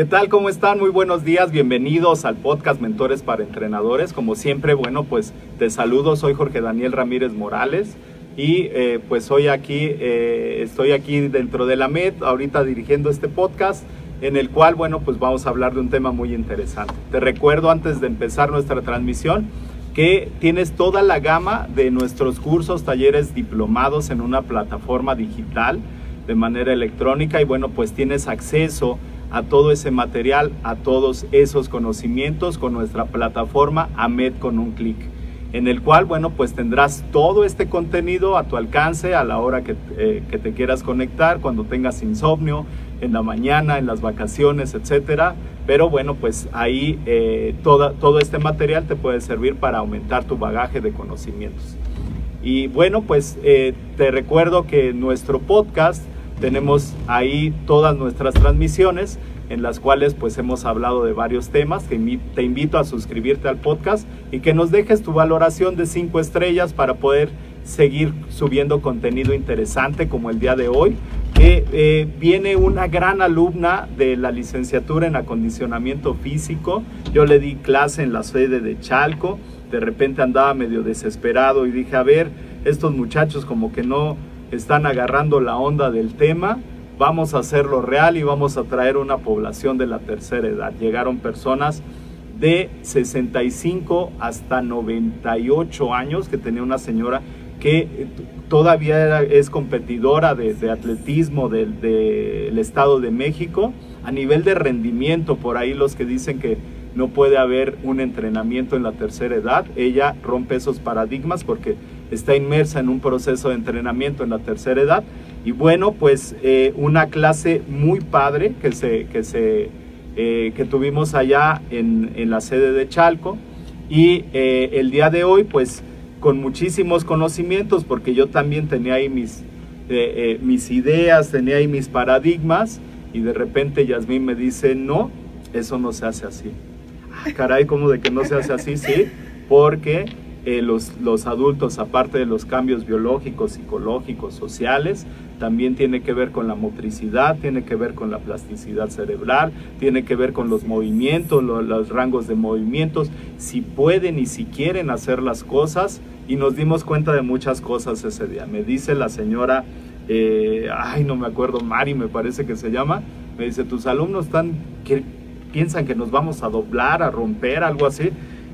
¿Qué tal? ¿Cómo están? Muy buenos días, bienvenidos al podcast Mentores para Entrenadores. Como siempre, bueno, pues te saludo, soy Jorge Daniel Ramírez Morales y eh, pues hoy aquí, eh, estoy aquí dentro de la MED, ahorita dirigiendo este podcast en el cual, bueno, pues vamos a hablar de un tema muy interesante. Te recuerdo antes de empezar nuestra transmisión que tienes toda la gama de nuestros cursos, talleres diplomados en una plataforma digital de manera electrónica y bueno, pues tienes acceso todo ese material, a todos esos conocimientos con nuestra plataforma AMED con un clic, en el cual, bueno, pues tendrás todo este contenido a tu alcance a la hora que, eh, que te quieras conectar, cuando tengas insomnio, en la mañana, en las vacaciones, etcétera. Pero bueno, pues ahí eh, toda, todo este material te puede servir para aumentar tu bagaje de conocimientos. Y bueno, pues eh, te recuerdo que nuestro podcast tenemos ahí todas nuestras transmisiones en las cuales pues hemos hablado de varios temas. Te invito a suscribirte al podcast y que nos dejes tu valoración de cinco estrellas para poder seguir subiendo contenido interesante como el día de hoy. Eh, viene una gran alumna de la licenciatura en acondicionamiento físico. Yo le di clase en la sede de Chalco. De repente andaba medio desesperado y dije, a ver, estos muchachos como que no están agarrando la onda del tema, vamos a hacerlo real y vamos a traer una población de la tercera edad. Llegaron personas de 65 hasta 98 años, que tenía una señora que todavía es competidora de, atletismo del Estado de México. A nivel de rendimiento, por ahí los que dicen que no puede haber un entrenamiento en la tercera edad, ella rompe esos paradigmas porque está inmersa en un proceso de entrenamiento en la tercera edad. Y bueno, pues eh, una clase muy padre que, se, que, se, eh, que tuvimos allá en, en, la sede de Chalco. Y eh, el día de hoy, pues con muchísimos conocimientos, porque yo también tenía ahí mis, mis ideas, tenía ahí mis paradigmas, y de repente Yasmín me dice, no, eso no se hace así. Ah, caray, ¿cómo de que no se hace así? Sí, porque eh, los, los, adultos, aparte de los cambios biológicos, psicológicos, sociales, también tiene que ver con la motricidad, tiene que ver con la plasticidad cerebral, tiene que ver con los movimientos, lo, los rangos de movimientos, si pueden y si quieren hacer las cosas. Y nos dimos cuenta de muchas cosas ese día. Me dice la señora, eh, ay, no me acuerdo, Mari me parece que se llama, me dice, tus alumnos están, piensan que nos vamos a doblar, a romper, algo así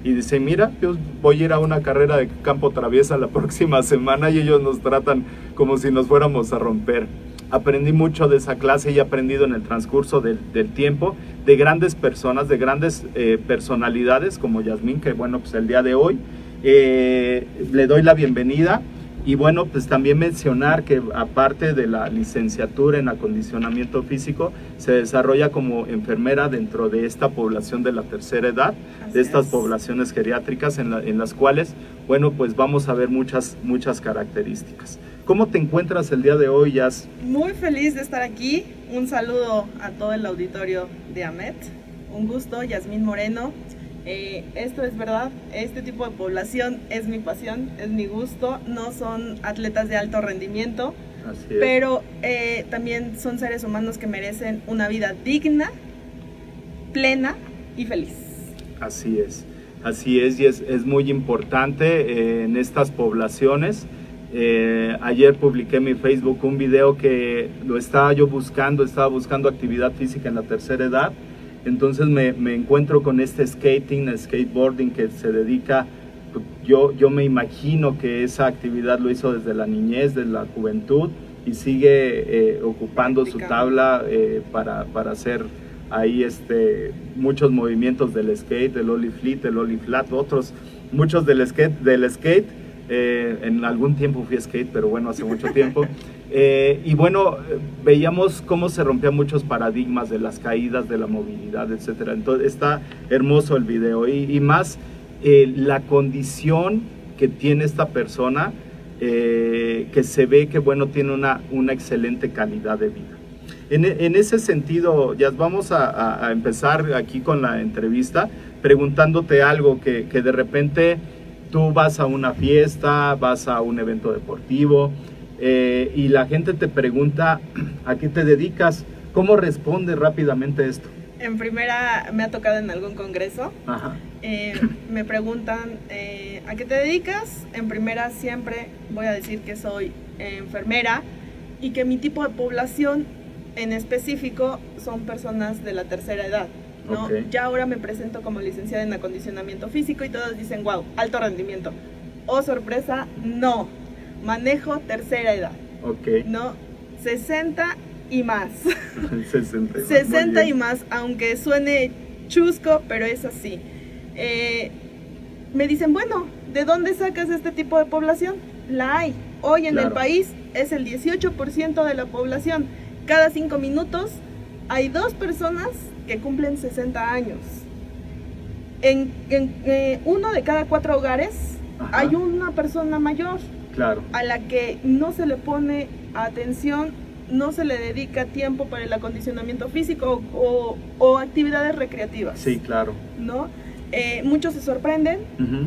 y dice, mira, yo voy a ir a una carrera de campo traviesa la próxima semana y ellos nos tratan como si nos fuéramos a romper. Aprendí mucho de esa clase y he aprendido en el transcurso del, del tiempo de grandes personas, de grandes eh, personalidades como Yasmín, que bueno, pues el día de hoy eh, le doy la bienvenida y bueno, pues también mencionar que aparte de la licenciatura en acondicionamiento físico, se desarrolla como enfermera dentro de esta población de la tercera edad, Así de estas es. poblaciones geriátricas en, la- en las cuales, bueno, pues vamos a ver muchas, muchas características. ¿Cómo te encuentras el día de hoy, Jazz? Muy feliz de estar aquí. Un saludo a todo el auditorio de AMET. Un gusto, Yasmín Moreno. Eh, esto es verdad, este tipo de población es mi pasión, es mi gusto. No son atletas de alto rendimiento, Así es. pero eh, también son seres humanos que merecen una vida digna, plena y feliz. Así es, así es y es, es muy importante eh, en estas poblaciones. Eh, ayer publiqué en mi Facebook un video que lo estaba yo buscando, estaba buscando actividad física en la tercera edad. Entonces me, me encuentro con este skating, el skateboarding que se dedica, yo, yo me imagino que esa actividad lo hizo desde la niñez, desde la juventud y sigue eh, ocupando su tabla eh, para, para hacer ahí este, muchos movimientos del skate, del ollie fleet, del ollie flat, otros, muchos del skate, del skate. eh, en algún tiempo fui skate, pero bueno, hace mucho tiempo. Eh, y bueno, veíamos cómo se rompían muchos paradigmas de las caídas, de la movilidad, etcétera. Entonces está hermoso el video y, más eh, la condición que tiene esta persona, eh, que se ve que bueno tiene una, una excelente calidad de vida. En, ese sentido, ya vamos a, empezar aquí con la entrevista preguntándote algo que de repente tú vas a una fiesta, vas a un evento deportivo eh, y la gente te pregunta a qué te dedicas, ¿cómo responde rápidamente esto? En primera, me ha tocado en algún congreso Ajá. Eh, me preguntan eh, a qué te dedicas. En primera siempre voy a decir que soy enfermera y que mi tipo de población en específico son personas de la tercera edad. Ya ahora me presento como licenciada en acondicionamiento físico y todos dicen, wow, alto rendimiento. Oh, sorpresa, no. Manejo tercera edad, Ok. ¿no? 60 y más. 60. 60 Muy y bien. más, aunque suene chusco, pero es así. Eh, me dicen, bueno, ¿de dónde sacas este tipo de población? La hay. Hoy en Claro. el país es el 18% de la población. Cada cinco minutos hay dos personas que cumplen 60 años. En, en, eh, uno de cada cuatro hogares Ajá. hay una persona mayor Claro. a la que no se le pone atención, no se le dedica tiempo para el acondicionamiento físico o, o actividades recreativas. Sí, claro. ¿no? Eh, muchos se sorprenden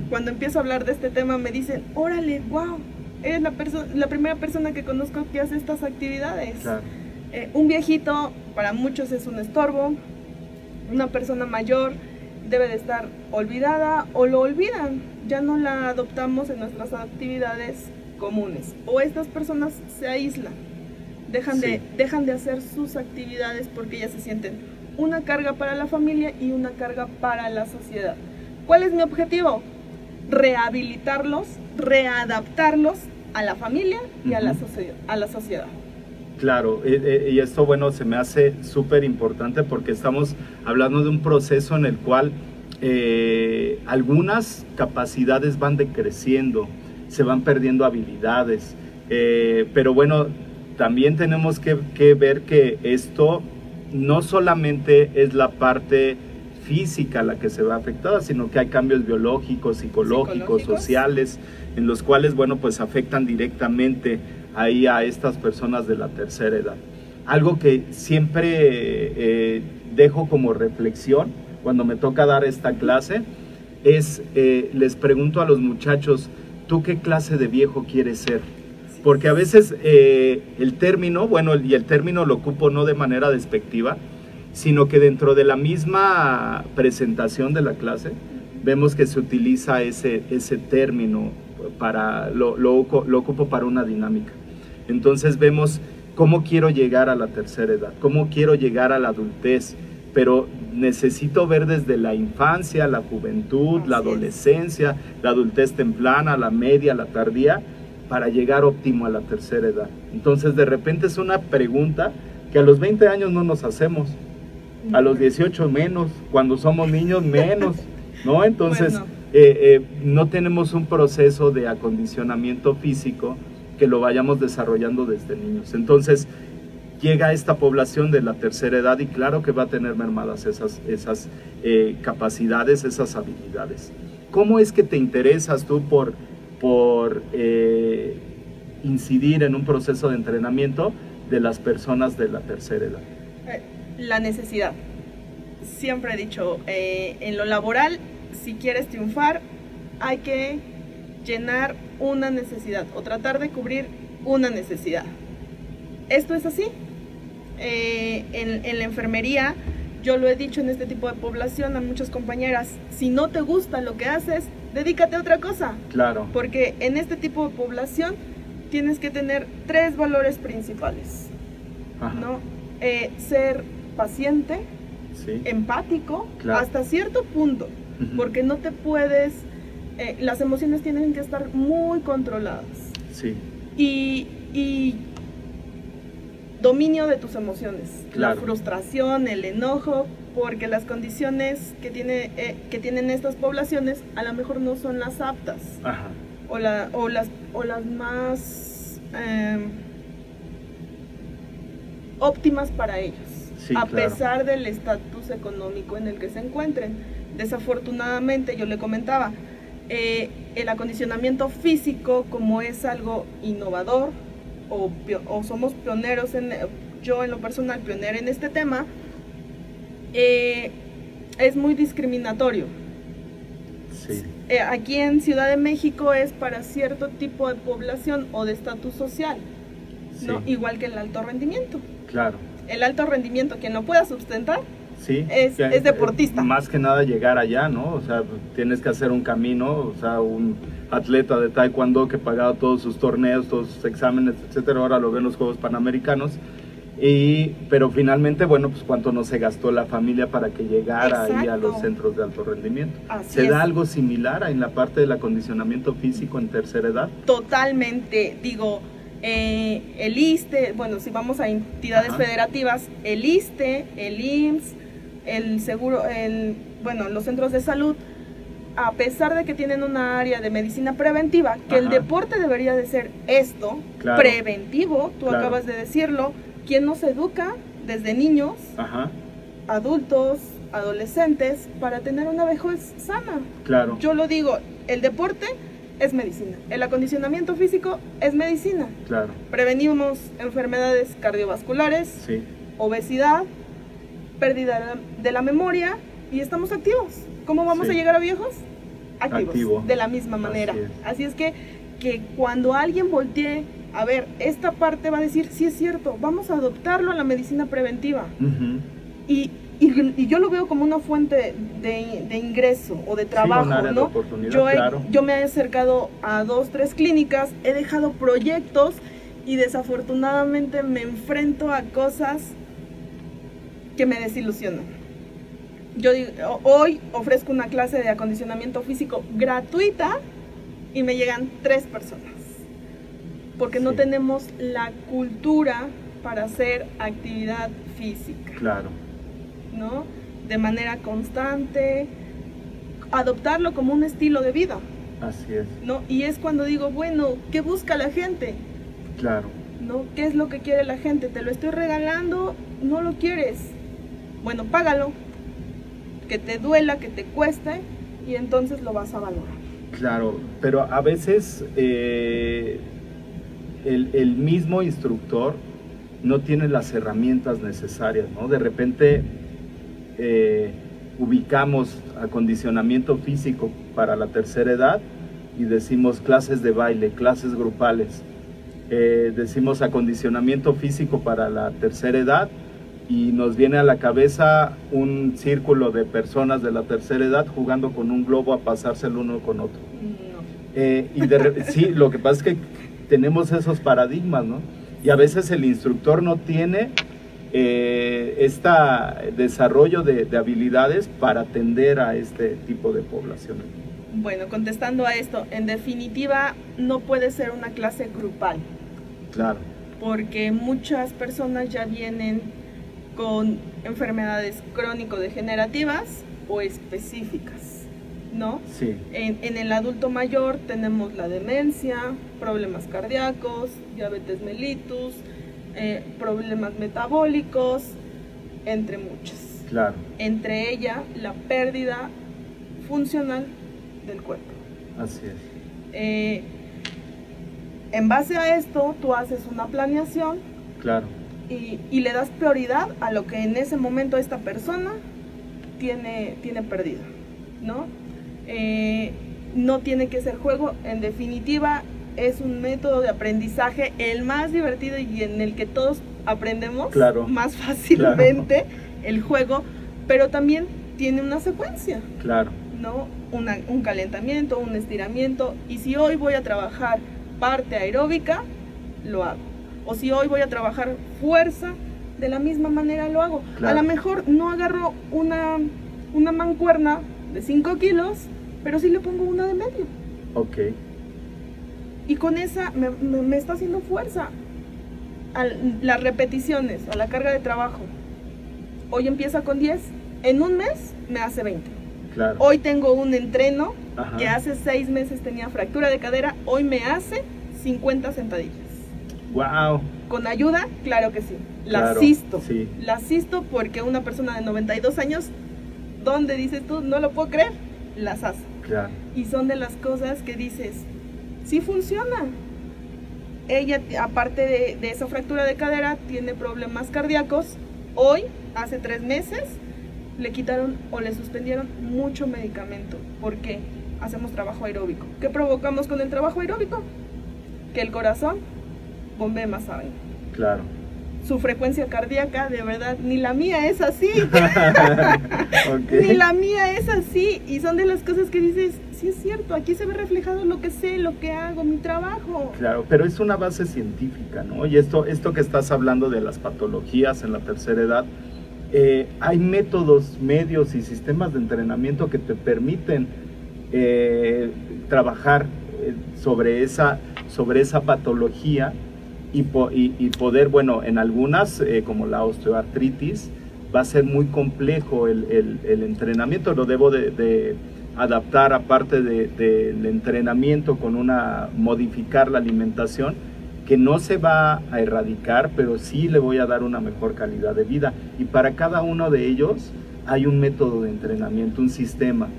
cuando empiezo a hablar de este tema, me dicen, órale, wow, eres la, la primera persona que conozco que hace estas actividades. Claro. Eh, un viejito para muchos es un estorbo, una persona mayor debe de estar olvidada o lo olvidan, ya no la adoptamos en nuestras actividades comunes o estas personas se aíslan, dejan, de, dejan de hacer sus actividades porque ya se sienten una carga para la familia y una carga para la sociedad. ¿Cuál es mi objetivo? Rehabilitarlos, readaptarlos a la familia y a, la a la sociedad. Claro, eh, eh, y esto bueno se me hace súper importante porque estamos hablando de un proceso en el cual eh, algunas capacidades van decreciendo, se van perdiendo habilidades, eh, pero bueno, también tenemos que, que ver que esto no solamente es la parte física la que se ve afectada, sino que hay cambios biológicos, psicológicos, Psicológicos. sociales, en los cuales, bueno, pues afectan directamente ahí a estas personas de la tercera edad. Algo que siempre eh, dejo como reflexión cuando me toca dar esta clase es, eh, les pregunto a los muchachos, ¿tú qué clase de viejo quieres ser? Porque a veces eh, el término, bueno, y el término lo ocupo no de manera despectiva, sino que dentro de la misma presentación de la clase vemos que se utiliza ese, ese término para, lo, lo, lo ocupo para una dinámica. Entonces vemos cómo quiero llegar a la tercera edad, cómo quiero llegar a la adultez, pero necesito ver desde la infancia, la juventud, la es. adolescencia, la adultez temprana, la media, la tardía, para llegar óptimo a la tercera edad. Entonces de repente es una pregunta que a los 20 años no nos hacemos, a los 18 menos, cuando somos niños menos, ¿no? Entonces, Bueno. eh, eh, no tenemos un proceso de acondicionamiento físico que lo vayamos desarrollando desde niños. Entonces, llega esta población de la tercera edad y claro que va a tener mermadas esas, esas eh, capacidades, esas habilidades. ¿Cómo es que te interesas tú por, por eh, incidir en un proceso de entrenamiento de las personas de la tercera edad? Eh, La necesidad. Siempre he dicho, en lo laboral, si quieres triunfar, hay que llenar una necesidad o tratar de cubrir una necesidad. Esto es así. Eh, en, en la enfermería, yo lo he dicho en este tipo de población a muchas compañeras, si no te gusta lo que haces, dedícate a otra cosa. Claro, Porque en este tipo de población tienes que tener tres valores principales, Ajá, ¿no? Eh, ser paciente, sí, empático, Claro. hasta cierto punto, Ujú. porque no te puedes, eh, las emociones tienen que estar muy controladas sí, y, y dominio de tus emociones, Claro. la frustración, el enojo, porque las condiciones que, tiene, eh, que tienen estas poblaciones a lo mejor no son las aptas ajá, o, la- o las, o las más em, óptimas para ellos, Sí, a claro. pesar del estatus económico en el que se encuentren. Desafortunadamente, yo le comentaba, eh, el acondicionamiento físico, como es algo innovador, o, o somos pioneros, en, yo en lo personal pionera en este tema, eh, es muy discriminatorio. sí, Eh, aquí en Ciudad de México es para cierto tipo de población o de estatus social, sí, ¿no? igual que el alto rendimiento. claro. El alto rendimiento, quien lo pueda sustentar, Sí, Es- que- es deportista. Más que nada llegar allá, ¿no? O sea, tienes que hacer un camino, o sea, un atleta de taekwondo que pagaba todos sus torneos, todos sus exámenes, etcétera, ahora lo ven los Juegos Panamericanos. Y, pero finalmente, bueno, pues cuánto no se gastó la familia para que llegara ahí a los centros de alto rendimiento. Así ¿Se es. da algo similar en la parte del acondicionamiento físico en tercera edad? totalmente, digo, eh, el ISTE, bueno, si vamos a entidades Ajá. federativas, el ISTE, el IMSS, el seguro, el, bueno, los centros de salud, a pesar de que tienen una área de medicina preventiva, que el deporte debería de ser esto, Claro. preventivo, tú Claro. acabas de decirlo, quien nos educa desde niños, Ajá, adultos, adolescentes, para tener una vejez sana. claro. Yo lo digo, el deporte es medicina, el acondicionamiento físico es medicina. Claro, Prevenimos enfermedades cardiovasculares, sí, obesidad, pérdida de la- de la memoria y estamos activos. ¿Cómo vamos Sí. a llegar a viejos? Activos, Activo. de la misma manera. Así es. Así es que, que cuando alguien voltee a ver esta parte va a decir, sí es cierto, vamos a adoptarlo a la medicina preventiva. Y, y- y yo lo veo como una fuente de, de ingreso o de trabajo, de ¿no? yo, he- claro. yo me he acercado a dos, tres clínicas, he dejado proyectos y desafortunadamente me enfrento a cosas que me desilusionan. Yo digo, hoy ofrezco una clase de acondicionamiento físico gratuita y me llegan tres personas. Porque no tenemos la cultura para hacer actividad física. claro, ¿no? De manera constante, adoptarlo como un estilo de vida, así es, ¿no? Y es cuando digo, bueno, ¿qué busca la gente? claro. ¿No? ¿Qué es lo que quiere la gente? Te lo estoy regalando, no lo quieres. Bueno, págalo. Que te duela, que te cueste y entonces lo vas a valorar. Claro, pero a veces eh, el, el mismo instructor no tiene las herramientas necesarias, ¿no? De repente eh, ubicamos acondicionamiento físico para la tercera edad y decimos clases de baile, clases grupales. Eh, decimos acondicionamiento físico para la tercera edad y nos viene a la cabeza un círculo de personas de la tercera edad jugando con un globo a pasárselo uno con otro. No. Eh, y de sí, lo que pasa es que tenemos esos paradigmas, ¿no? Y a veces el instructor no tiene eh, este desarrollo de, de habilidades para atender a este tipo de poblaciones. Bueno, contestando a esto, en definitiva no puede ser una clase grupal. Claro, porque muchas personas ya vienen con enfermedades crónico-degenerativas o específicas. ¿no? Sí, En, en el adulto mayor tenemos la demencia, problemas cardíacos, diabetes mellitus, eh, problemas metabólicos, entre muchas. claro. Entre ella, la pérdida funcional del cuerpo. Así es. Eh, en base a esto, tú haces una planeación Claro. Y, y le das prioridad a lo que en ese momento esta persona tiene, tiene perdido, ¿no? Eh, no tiene que ser juego, en definitiva es un método de aprendizaje el más divertido y en el que todos aprendemos Claro. más fácilmente el juego, pero también tiene una secuencia, Claro. ¿no? Una- un calentamiento, un estiramiento, y si hoy voy a trabajar parte aeróbica, lo hago. O si hoy voy a trabajar fuerza, de la misma manera lo hago. Claro. A lo mejor no agarro una, una mancuerna de 5 kilos, pero sí le pongo una de medio. Ok. Y con esa me, me- me está haciendo fuerza. Al- las repeticiones, a la carga de trabajo. Hoy empieza con 10, en un mes me hace 20. Claro. Hoy tengo un entreno Ajá. que hace 6 meses tenía fractura de cadera, hoy me hace 50 sentadillas. Wow. ¿Con ayuda? Claro que sí. La Claro, asisto. sí. La asisto porque una persona de 92 años, ¿dónde dices tú? No lo puedo creer. Las hace. Claro. Y son de las cosas que dices, sí funciona. Ella, aparte de, de esa fractura de cadera, tiene problemas cardíacos. Hoy, hace tres meses, le quitaron o le suspendieron mucho medicamento. porque Hacemos trabajo aeróbico. ¿Qué provocamos con el trabajo aeróbico? Que el corazón bombee más sangre. Claro. Su frecuencia cardíaca, de verdad, ni la mía es así. Ni la mía es así. Y son de las cosas que dices, sí es cierto, aquí se ve reflejado lo que sé, lo que hago, mi trabajo. Claro, pero es una base científica, ¿no? Y esto, esto que estás hablando de las patologías en la tercera edad, eh, hay métodos, medios y sistemas de entrenamiento que te permiten eh, trabajar eh, sobre, esa, sobre esa patología y, po- y- poder, bueno, en algunas, eh, como la osteoartritis, va a ser muy complejo el, entrenamiento, lo debo de, de adaptar aparte de- del entrenamiento con una, modificar la alimentación, que no se va a erradicar, pero sí le voy a dar una mejor calidad de vida. Y para cada uno de ellos hay un método de entrenamiento, un sistema,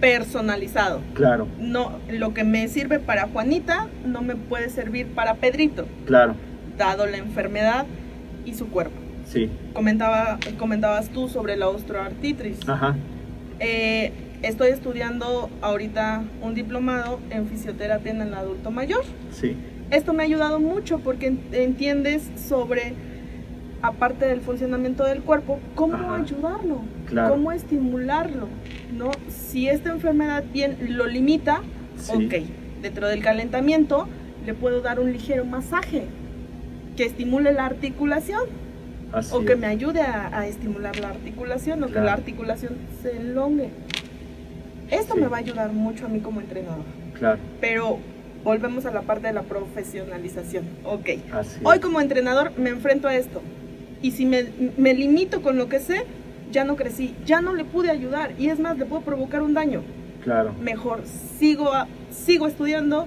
Personalizado. claro, No, lo que me sirve para Juanita no me puede servir para Pedrito, claro, dado la enfermedad y su cuerpo. sí, Comentaba, comentabas tú sobre la osteoartritis. ajá, Eh, estoy estudiando ahorita un diplomado en fisioterapia en el adulto mayor. sí, Esto me ha ayudado mucho porque en- entiendes sobre, aparte del funcionamiento del cuerpo, cómo Ajá. ayudarlo, Claro. cómo estimularlo, ¿no? Si esta enfermedad bien lo limita, Sí. ok, dentro del calentamiento le puedo dar un ligero masaje que estimule la articulación así o que es. me ayude a, a estimular la articulación o que la articulación se elongue. Esto Sí. me va a ayudar mucho a mí como entrenador. Claro, Pero volvemos a la parte de la profesionalización. Ok. así Hoy como entrenador me enfrento a esto. Y si me, me limito con lo que sé, ya no crecí, ya no le pude ayudar. Y es más, le puedo provocar un daño. Claro, Mejor sigo, a- sigo estudiando,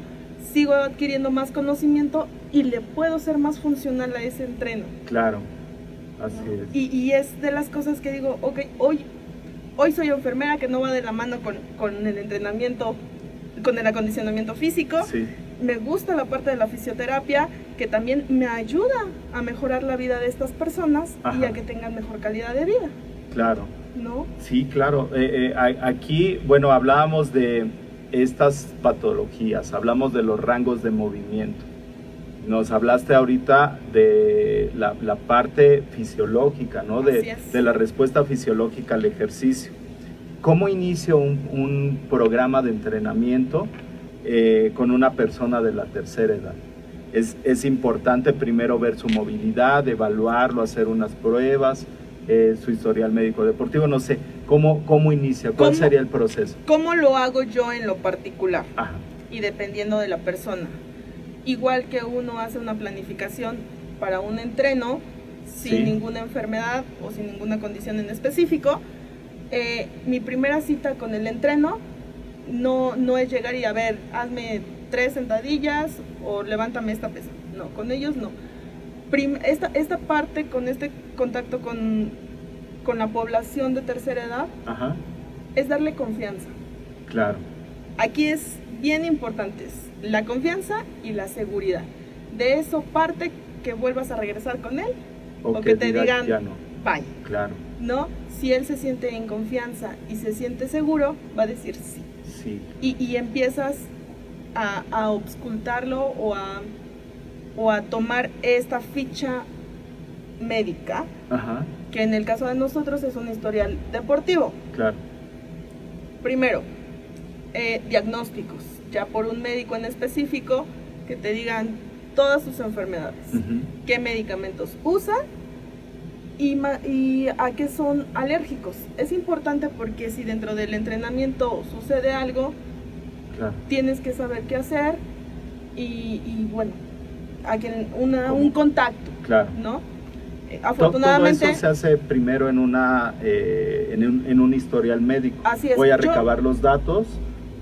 sigo adquiriendo más conocimiento y le puedo ser más funcional a ese entreno. claro, así es. Y, y es de las cosas que digo, ok, hoy, hoy soy enfermera que no va de la mano con, con el entrenamiento, con el acondicionamiento físico. Sí, Me gusta la parte de la fisioterapia que también me ayuda a mejorar la vida de estas personas y a que tengan mejor calidad de vida, claro. ¿no? Sí, claro. Eh, eh, aquí, bueno, hablábamos de estas patologías, hablamos de los rangos de movimiento. Nos hablaste ahorita de la, la parte fisiológica, ¿no? De, de la respuesta fisiológica al ejercicio. ¿Cómo inicio un, un programa de entrenamiento eh, con una persona de la tercera edad? Es, es importante primero ver su movilidad, evaluarlo, hacer unas pruebas, eh, su historial médico deportivo, no sé, ¿cómo, cómo inicia? ¿Cuál ¿Cómo? sería el proceso? ¿Cómo lo hago yo en lo particular? Ajá, y dependiendo de la persona. Igual que uno hace una planificación para un entreno sin Sí. ninguna enfermedad o sin ninguna condición en específico, eh, mi primera cita con el entreno no, no es llegar y a ver, hazme tres sentadillas o levántame esta pesa. No, con ellos no. Esta, esta parte con este contacto con, con la población de tercera edad Ajá, es darle confianza. claro. Aquí es bien importante la confianza y la seguridad. De eso parte que vuelvas a regresar con él O, o, que, te diga, digan, Ya no, bye. claro, ¿No? Si él se siente en confianza y se siente seguro, va a decir sí. sí, Y, y empiezas a, a obscultarlo o a, o a tomar esta ficha médica, ajá, que en el caso de nosotros es un historial deportivo. claro, Primero, eh, diagnósticos, ya por un médico en específico que te digan todas sus enfermedades, qué medicamentos usan y, a qué son alérgicos. Es importante porque si dentro del entrenamiento sucede algo, claro, tienes que saber qué hacer y, y, bueno, a quien una, un contacto, claro. ¿no? To- Todo Afortunadamente, eso se hace primero en una eh, en, un, en un historial médico. Así es, Voy a yo- recabar los datos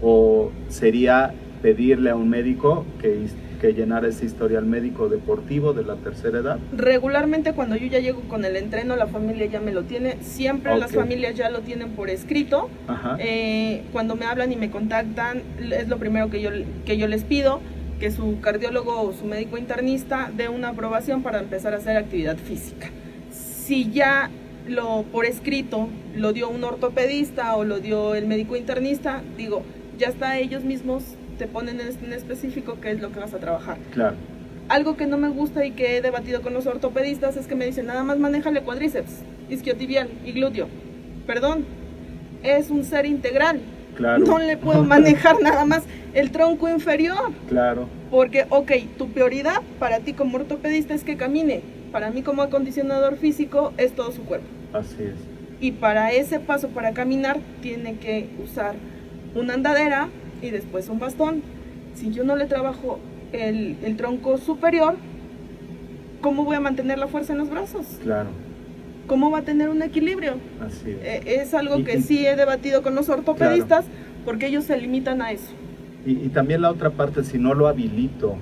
o sería pedirle a un médico que, que llenara ese historial médico deportivo de la tercera edad. regularmente cuando yo ya llego con el entreno, la familia ya me lo tiene, siempre las Ok. familias ya lo tienen por escrito. Ajá. Eh, cuando me hablan y me contactan, es lo primero que yo, que yo les pido, que su cardiólogo o su médico internista dé una aprobación para empezar a hacer actividad física. Si ya lo por escrito lo dio un ortopedista o lo dio el médico internista, digo, ya está ellos mismos te ponen en específico qué es lo que vas a trabajar. Claro, Algo que no me gusta y que he debatido con los ortopedistas es que me dicen, nada más manéjale cuádriceps, isquiotibial y glúteo. Perdón, es un ser integral. Claro, No le puedo manejar nada más el tronco inferior. claro, Porque, ok, tu prioridad para ti como ortopedista es que camine. Para mí como acondicionador físico es todo su cuerpo. así es. Y para ese paso, para caminar, tiene que usar una andadera y después un bastón. Si yo no le trabajo el, el tronco superior, ¿cómo voy a mantener la fuerza en los brazos? Claro, ¿Cómo va a tener un equilibrio? así es. Eh, es algo Y- que y- sí he debatido con los ortopedistas porque ellos se limitan a eso. Y, y también la otra parte, si no lo habilito,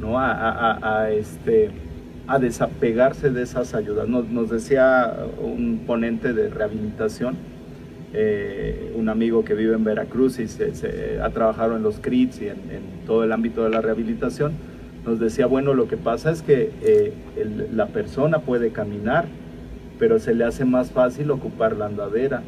¿no? A, a- a- a, este, a desapegarse de esas ayudas. Nos, nos decía un ponente de rehabilitación, eh, un amigo que vive en Veracruz y se, se- ha trabajado en los CRITs y en, en todo el ámbito de la rehabilitación, nos decía, bueno, lo que pasa es que eh, el- la persona puede caminar, pero se le hace más fácil ocupar la andadera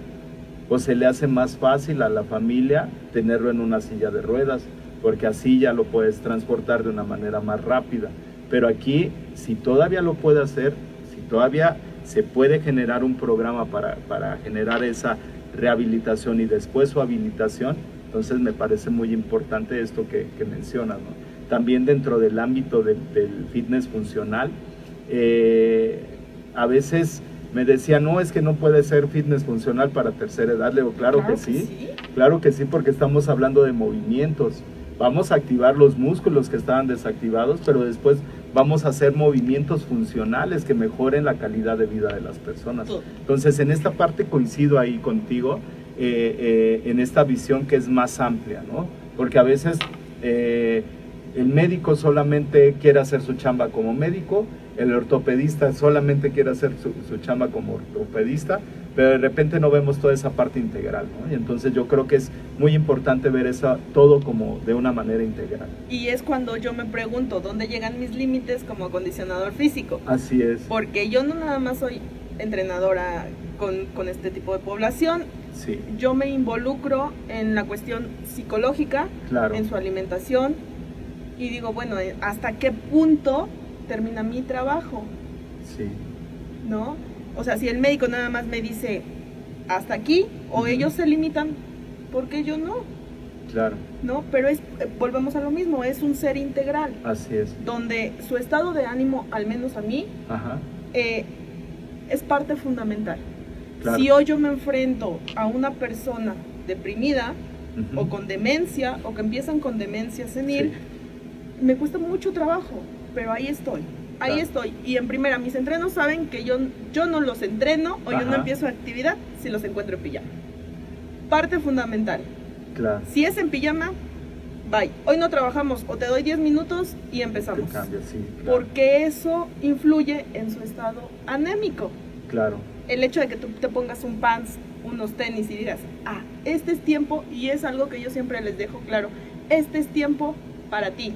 o se le hace más fácil a la familia tenerlo en una silla de ruedas, porque así ya lo puedes transportar de una manera más rápida. Pero aquí, si todavía lo puede hacer, si todavía se puede generar un programa para, para generar esa rehabilitación y después su habilitación, entonces me parece muy importante esto que, que mencionas. También dentro del ámbito de- del fitness funcional, eh, a veces me decía, no, es que no puede ser fitness funcional para tercera edad. Le digo, claro, que, sí, claro que sí, porque estamos hablando de movimientos. Vamos a activar los músculos que estaban desactivados, pero después vamos a hacer movimientos funcionales que mejoren la calidad de vida de las personas. Entonces, en esta parte coincido ahí contigo, eh, eh, en esta visión que es más amplia, ¿no? Porque a veces eh, el médico solamente quiere hacer su chamba como médico, el ortopedista solamente quiere hacer su, su chamba como ortopedista, pero de repente no vemos toda esa parte integral, ¿no? Y entonces yo creo que es muy importante ver eso todo como de una manera integral. Y es cuando yo me pregunto dónde llegan mis límites como acondicionador físico. Así es, Porque yo no nada más soy entrenadora con, con este tipo de población, sí, yo me involucro en la cuestión psicológica, claro, en su alimentación y digo, bueno, ¿hasta qué punto termina mi trabajo? sí, ¿No? O sea, si el médico nada más me dice hasta aquí o ellos se limitan, ¿por qué yo no? claro, ¿No? Pero es, eh, volvemos a lo mismo, es un ser integral, así es, donde su estado de ánimo, al menos a mí, ajá, eh, es parte fundamental. claro. Si hoy yo me enfrento a una persona deprimida o con demencia o que empiezan con demencia senil, Sí. me cuesta mucho trabajo, pero ahí estoy. Ahí Claro. estoy. Y en primera, mis entrenos saben que yo, yo no los entreno o yo no empiezo actividad si los encuentro en pijama. Parte fundamental. Claro. Si es en pijama, bye. Hoy no trabajamos o te doy 10 minutos y empezamos. Que cambia, sí. Claro. Porque eso influye en su estado anémico. Claro. El hecho de que tú te pongas un pants, unos tenis y digas, ah, este es tiempo, y es algo que yo siempre les dejo claro, este es tiempo para ti.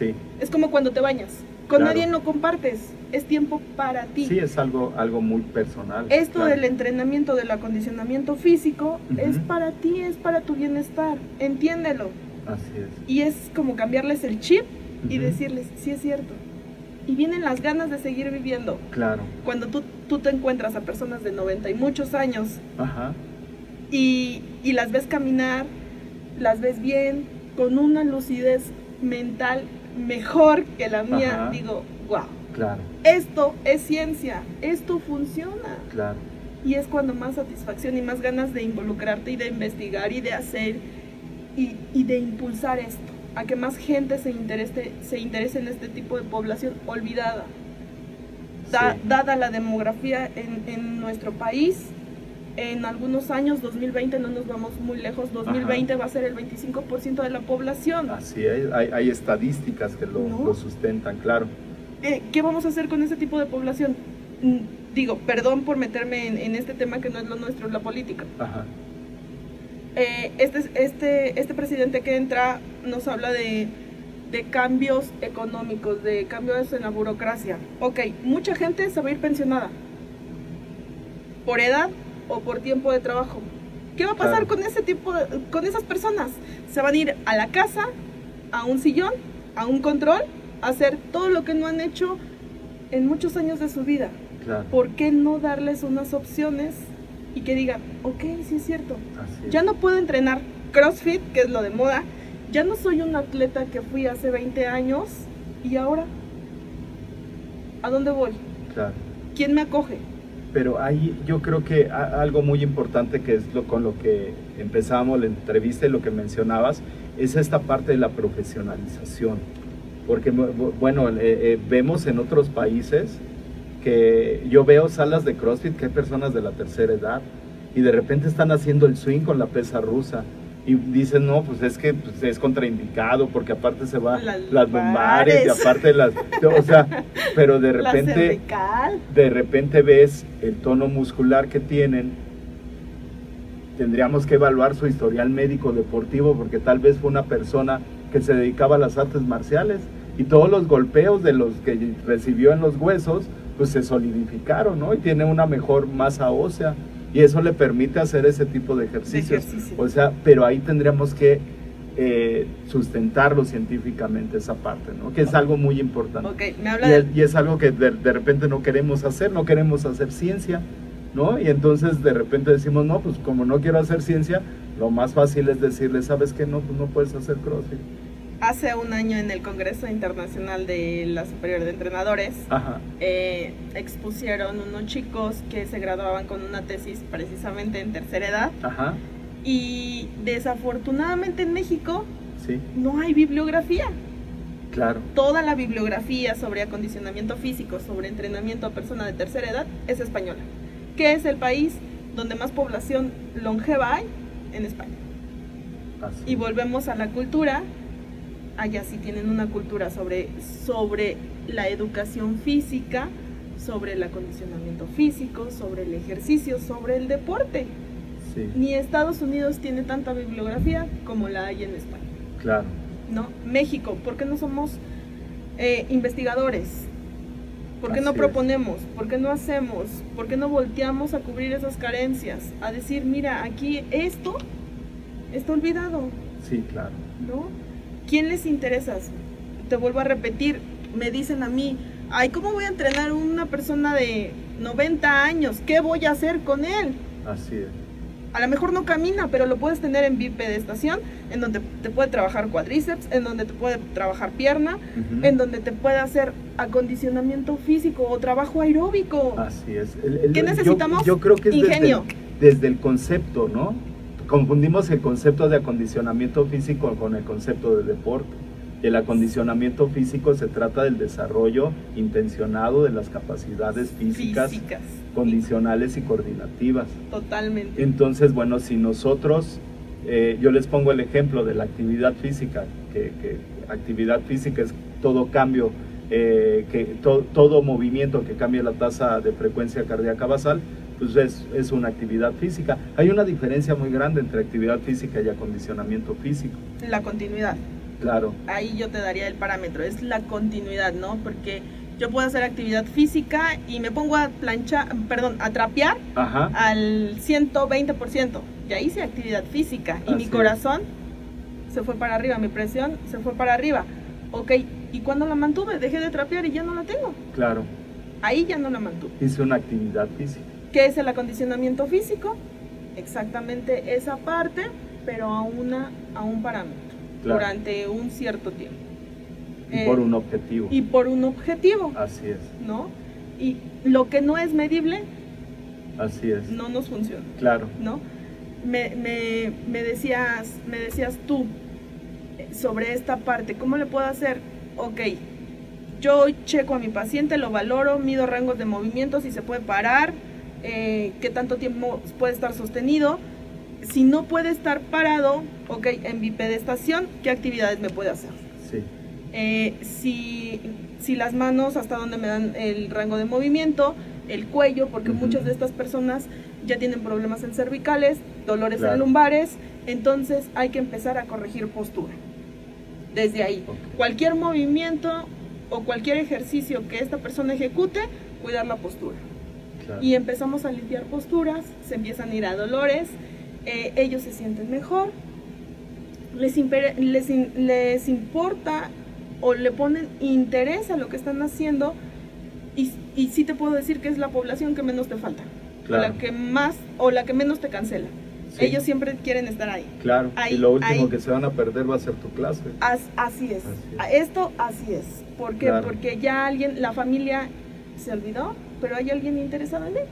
Sí. Es como cuando te bañas. Con Claro. nadie lo compartes, es tiempo para ti. Sí, es algo, algo muy personal. Esto claro. del entrenamiento, del acondicionamiento físico, es para ti, es para tu bienestar. Entiéndelo. Así es. Y es como cambiarles el chip y decirles, sí es cierto. Y vienen las ganas de seguir viviendo. Claro. Cuando tú, tú te encuentras a personas de 90 y muchos años Ajá. y, y las ves caminar, las ves bien, con una lucidez mental mejor que la mía, Ajá. digo, wow, Claro. esto es ciencia, esto funciona. Claro. Y es cuando más satisfacción y más ganas de involucrarte y de investigar y de hacer y, y de impulsar esto, a que más gente se interese, se interese en este tipo de población olvidada. Da- Sí. Dada la demografía en, en nuestro país, en algunos años, 2020, no nos vamos muy lejos, 2020 va a ser el 25% de la población. Así es. Hay, hay estadísticas que lo, ¿No? lo sustentan, claro. Eh, ¿Qué vamos a hacer con ese tipo de población? Mm, Digo, perdón por meterme en, en este tema que no es lo nuestro, la política. Ajá. Eh, este, este, este presidente que entra nos habla de, de cambios económicos, de cambios en la burocracia. Ok, mucha gente se va a ir pensionada. ¿Por edad o por tiempo de trabajo? ¿Qué va a pasar Claro. con ese tipo de- con esas personas? Se van a ir a la casa, a un sillón, a un control, a hacer todo lo que no han hecho en muchos años de su vida. Claro. ¿Por qué no darles unas opciones y que digan, ok, sí es cierto, es. ya no puedo entrenar CrossFit, que es lo de moda. Ya no soy un atleta que fui hace 20 años. ¿Y ahora? ¿A dónde voy? Claro. ¿Quién me acoge? Pero ahí yo creo que algo muy importante que es lo con lo que empezamos la entrevista y lo que mencionabas es esta parte de la profesionalización. Porque bu- bueno, eh, eh, vemos en otros países que yo veo salas de CrossFit que hay personas de la tercera edad y de repente están haciendo el swing con la pesa rusa y dicen, no, pues es que pues, es contraindicado porque aparte se va Las las lumbares y aparte las... O sea, pero de repente de repente ves el tono muscular que tienen, tendríamos que evaluar su historial médico deportivo porque tal vez fue una persona que se dedicaba a las artes marciales y todos los golpeos de los que recibió en los huesos pues se solidificaron, ¿no? Y tiene una mejor masa ósea y eso le permite hacer ese tipo de ejercicios. ejercicio. O sea, pero ahí tendríamos que eh, sustentarlo científicamente esa parte, ¿no? Que es algo muy importante. Ok, me habla Y de... es, y es algo que de, de repente no queremos hacer, no queremos hacer ciencia, ¿no? Y entonces de repente decimos, no, pues como no quiero hacer ciencia, lo más fácil es decirle, ¿sabes qué? No, pues no puedes hacer CrossFit. Hace un año en el Congreso Internacional de la Superior de Entrenadores, eh, expusieron unos chicos que se graduaban con una tesis precisamente en tercera edad ajá, y desafortunadamente en México sí, no hay bibliografía. claro, Toda la bibliografía sobre acondicionamiento físico, sobre entrenamiento a persona de tercera edad es española, que es el país donde más población longeva hay en España. así. Y volvemos a la cultura, allá sí tienen una cultura sobre, sobre la educación física, sobre el acondicionamiento físico, sobre el ejercicio, sobre el deporte. Sí, Ni Estados Unidos tiene tanta bibliografía como la hay en España. claro, ¿no? México, ¿por qué no somos eh, investigadores? ¿Por qué no es. proponemos? ¿Por qué no hacemos? ¿Por qué no volteamos a cubrir esas carencias? A decir, mira, aquí esto está olvidado, sí, claro, ¿no? ¿Quién les interesa? Te vuelvo a repetir, me dicen a mí, ay, ¿cómo voy a entrenar a una persona de 90 años? ¿Qué voy a hacer con él? así es, A lo mejor no camina, pero lo puedes tener en bipedestación, en donde te puede trabajar cuádriceps, en donde te puede trabajar pierna, en donde te puede hacer acondicionamiento físico o trabajo aeróbico. así es. El- el- ¿Qué necesitamos? Yo, creo que es desde Ingenio. desde el concepto, ¿no? Confundimos el concepto de acondicionamiento físico con el concepto de deporte. El acondicionamiento físico se trata del desarrollo intencionado de las capacidades físicas, Físicas. condicionales y coordinativas. Totalmente. Entonces, bueno, si nosotros eh, yo les pongo el ejemplo de la actividad física, que, que actividad física es todo cambio, eh, que to- todo movimiento que cambie la tasa de frecuencia cardíaca basal, pues es, es una actividad física. Hay una diferencia muy grande entre actividad física y acondicionamiento físico, La continuidad. claro. Ahí yo te daría el parámetro, es la continuidad, ¿no? Porque yo puedo hacer actividad física y me pongo a planchar, perdón, a trapear Ajá, al 120%. Ya hice actividad física y Así mi es. corazón se fue para arriba, mi presión se fue para arriba. Ok, ¿y cuando la mantuve? Dejé de trapear y ya no la tengo. claro. Ahí ya no la mantuve. Hice una actividad física. ¿Qué es el acondicionamiento físico? Exactamente esa parte, pero a, una, a un parámetro, Claro. durante un cierto tiempo. Y Eh, por un objetivo. y por un objetivo, Así es, ¿no? Y lo que no es medible así es. no nos funciona, Claro, ¿no? Me, me- me decías, me decías tú eh, sobre esta parte, ¿cómo le puedo hacer? Ok, yo checo a mi paciente, lo valoro, mido rangos de movimiento, si se puede parar, eh, qué tanto tiempo puede estar sostenido. Si no puede estar parado, ok, en bipedestación, ¿qué actividades me puede hacer? sí, Eh, si, si las manos hasta donde me dan el rango de movimiento, el cuello, porque Ujú. muchas de estas personas ya tienen problemas en cervicales, dolores Claro. en lumbares, entonces hay que empezar a corregir postura. Desde ahí, Ok. cualquier movimiento o cualquier ejercicio que esta persona ejecute, cuidar la postura. Claro. Y empezamos a limpiar posturas, se empiezan a ir a dolores, eh, ellos se sienten mejor, les, les, les importa o le ponen interés a lo que están haciendo y, y sí te puedo decir que es la población que menos te falta, Claro. o la que más o la que menos te cancela. Sí. Ellos siempre quieren estar ahí. Claro, Ahí- y lo último ahí. que se van a perder va a ser tu clase. As- así es. Así es. Esto así es. ¿Por qué? Claro. Porque ya alguien, la familia se olvidó, pero hay alguien interesado en él.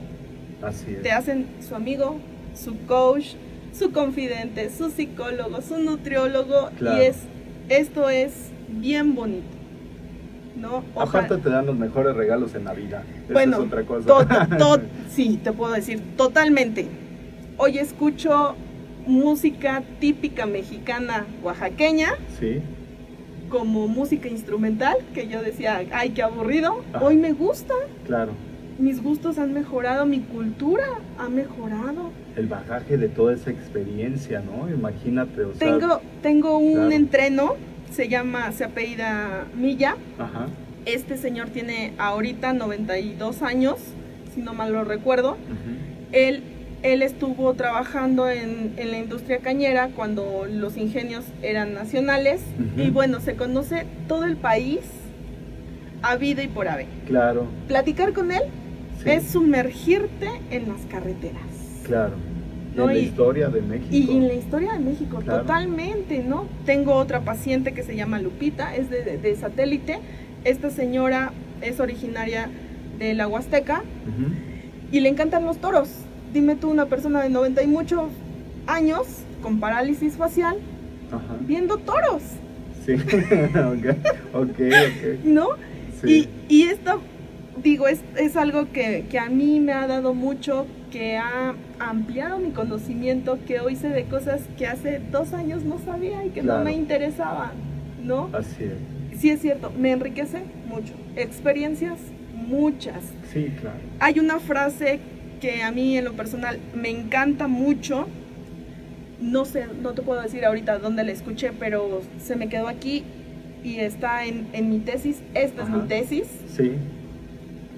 Así es. te hacen su amigo, su coach, su confidente, su psicólogo, su nutriólogo Claro. y es esto es bien bonito. ¿No? Aparte te dan los mejores regalos en Navidad. Esa bueno, es otra cosa. to- to- sí, te puedo decir totalmente. Hoy escucho música típica mexicana oaxaqueña sí, como música instrumental, que yo decía, ay, qué aburrido. Hoy me gusta, claro. Mis gustos han mejorado, mi cultura ha mejorado. El bagaje de toda esa experiencia, ¿no? Imagínate, o sea. Tengo, tengo un claro. entreno, se llama, se apellida Milla. Ajá, Este señor tiene ahorita 92 años, si no mal lo recuerdo. Él, él estuvo trabajando en, en la industria cañera cuando los ingenios eran nacionales. Y bueno, se conoce todo el país, habido y por haber. Claro. Platicar con él sí, es sumergirte en las carreteras. Claro. No, en la y- historia de México. Y en la historia de México, Claro. totalmente, ¿no? Tengo otra paciente que se llama Lupita, es de, de- de satélite. Esta señora es originaria de la Huasteca y le encantan los toros. Dime tú, una persona de 90 y muchos años con parálisis facial Ajá. viendo toros, Sí. ok, ok. ¿no? Sí. Y, y esto, digo, es, es algo que, que a mí me ha dado mucho, que ha ampliado mi conocimiento, que hoy sé de cosas que hace dos años no sabía y que Claro. no me interesaban, ¿no? Así es. Sí es cierto, me enriquece mucho. Experiencias, muchas. Sí, claro. Hay una frase que a mí en lo personal me encanta mucho. No sé, no te puedo decir ahorita dónde la escuché, pero se me quedó aquí y está en, en mi tesis. Esta es mi tesis, Sí,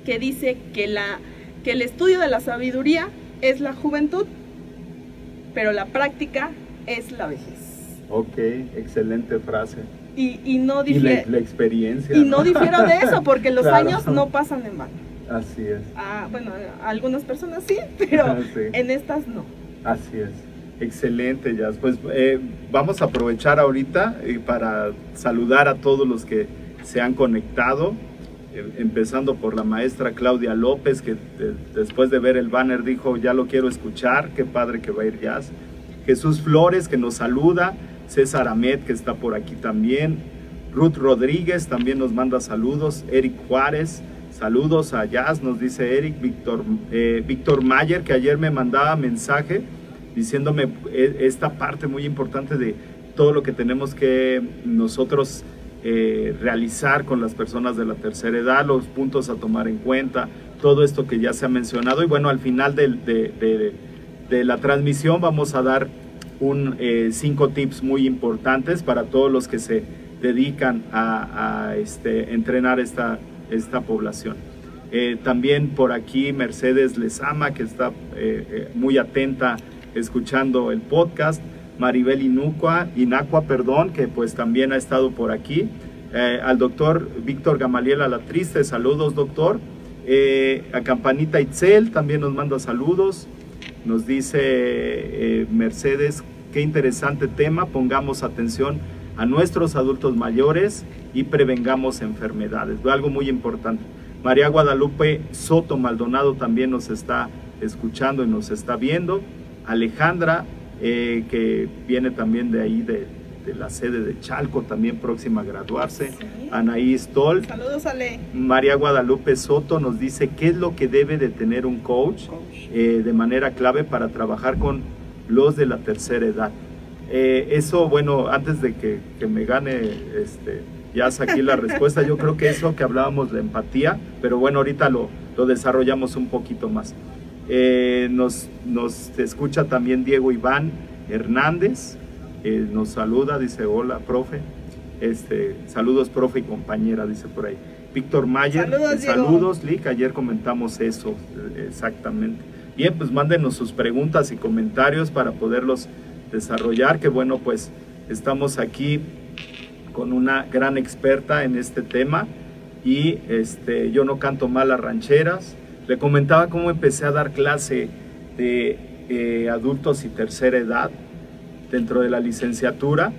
que dice que, la, que el estudio de la sabiduría es la juventud, pero la práctica es la vejez. ok, excelente frase. Y, y no Y la, difiere, la experiencia. y no difiero de eso, porque los Claro. años no pasan en vano. Así es. Ah, bueno, a algunas personas sí, pero Sí. en estas no. Así es. Excelente, Jazz. Pues eh, vamos a aprovechar ahorita eh, para saludar a todos los que se han conectado, empezando por la maestra Claudia López, que de- después de ver el banner dijo, ya lo quiero escuchar, qué padre que va a ir Jazz. Jesús Flores, que nos saluda, César Amet, que está por aquí también, Ruth Rodríguez también nos manda saludos, Eric Juárez, saludos a Jazz, nos dice Eric, Víctor, eh, Mayer, que ayer me mandaba mensaje diciéndome eh, esta parte muy importante de todo lo que tenemos que nosotros eh, realizar con las personas de la tercera edad, los puntos a tomar en cuenta, todo esto que ya se ha mencionado. Y bueno, al final de, la transmisión vamos a dar un, eh, cinco tips muy importantes para todos los que se dedican a, a este, entrenar esta, esta población. Eh, también por aquí Mercedes Lezama, que está muy atenta escuchando el podcast. Maribel Inúcua, Inacua, perdón, que pues también ha estado por aquí. Eh, al doctor Víctor Gamaliel Alatriste, saludos doctor. Eh, a Campanita Itzel también nos manda saludos. Nos dice eh, Mercedes, qué interesante tema, pongamos atención a nuestros adultos mayores y prevengamos enfermedades. Algo muy importante. María Guadalupe Soto Maldonado también nos está escuchando y nos está viendo. Alejandra eh, que viene también de ahí, de, la sede de Chalco, también próxima a graduarse. Anaí Stoll. Saludos, Ale. María Guadalupe Soto nos dice qué es lo que debe de tener un coach, eh, de manera clave para trabajar con los de la tercera edad. Eh, eso, bueno, antes de que, que me gane este, ya aquí la respuesta, yo creo que eso que hablábamos de empatía, pero bueno, ahorita lo, lo desarrollamos un poquito más. Eh, nos, nos escucha también Diego Iván Hernández, eh, nos saluda, dice hola, profe. Este, saludos, profe y compañera, dice por ahí. Víctor Mayer, saludos, eh, saludos Lick, ayer comentamos eso, exactamente. Bien, pues mándenos sus preguntas y comentarios para poderlos desarrollar, que bueno, pues estamos aquí con una gran experta en este tema y este, yo no canto mal las rancheras, le comentaba cómo empecé a dar clase de eh, adultos y tercera edad dentro de la licenciatura.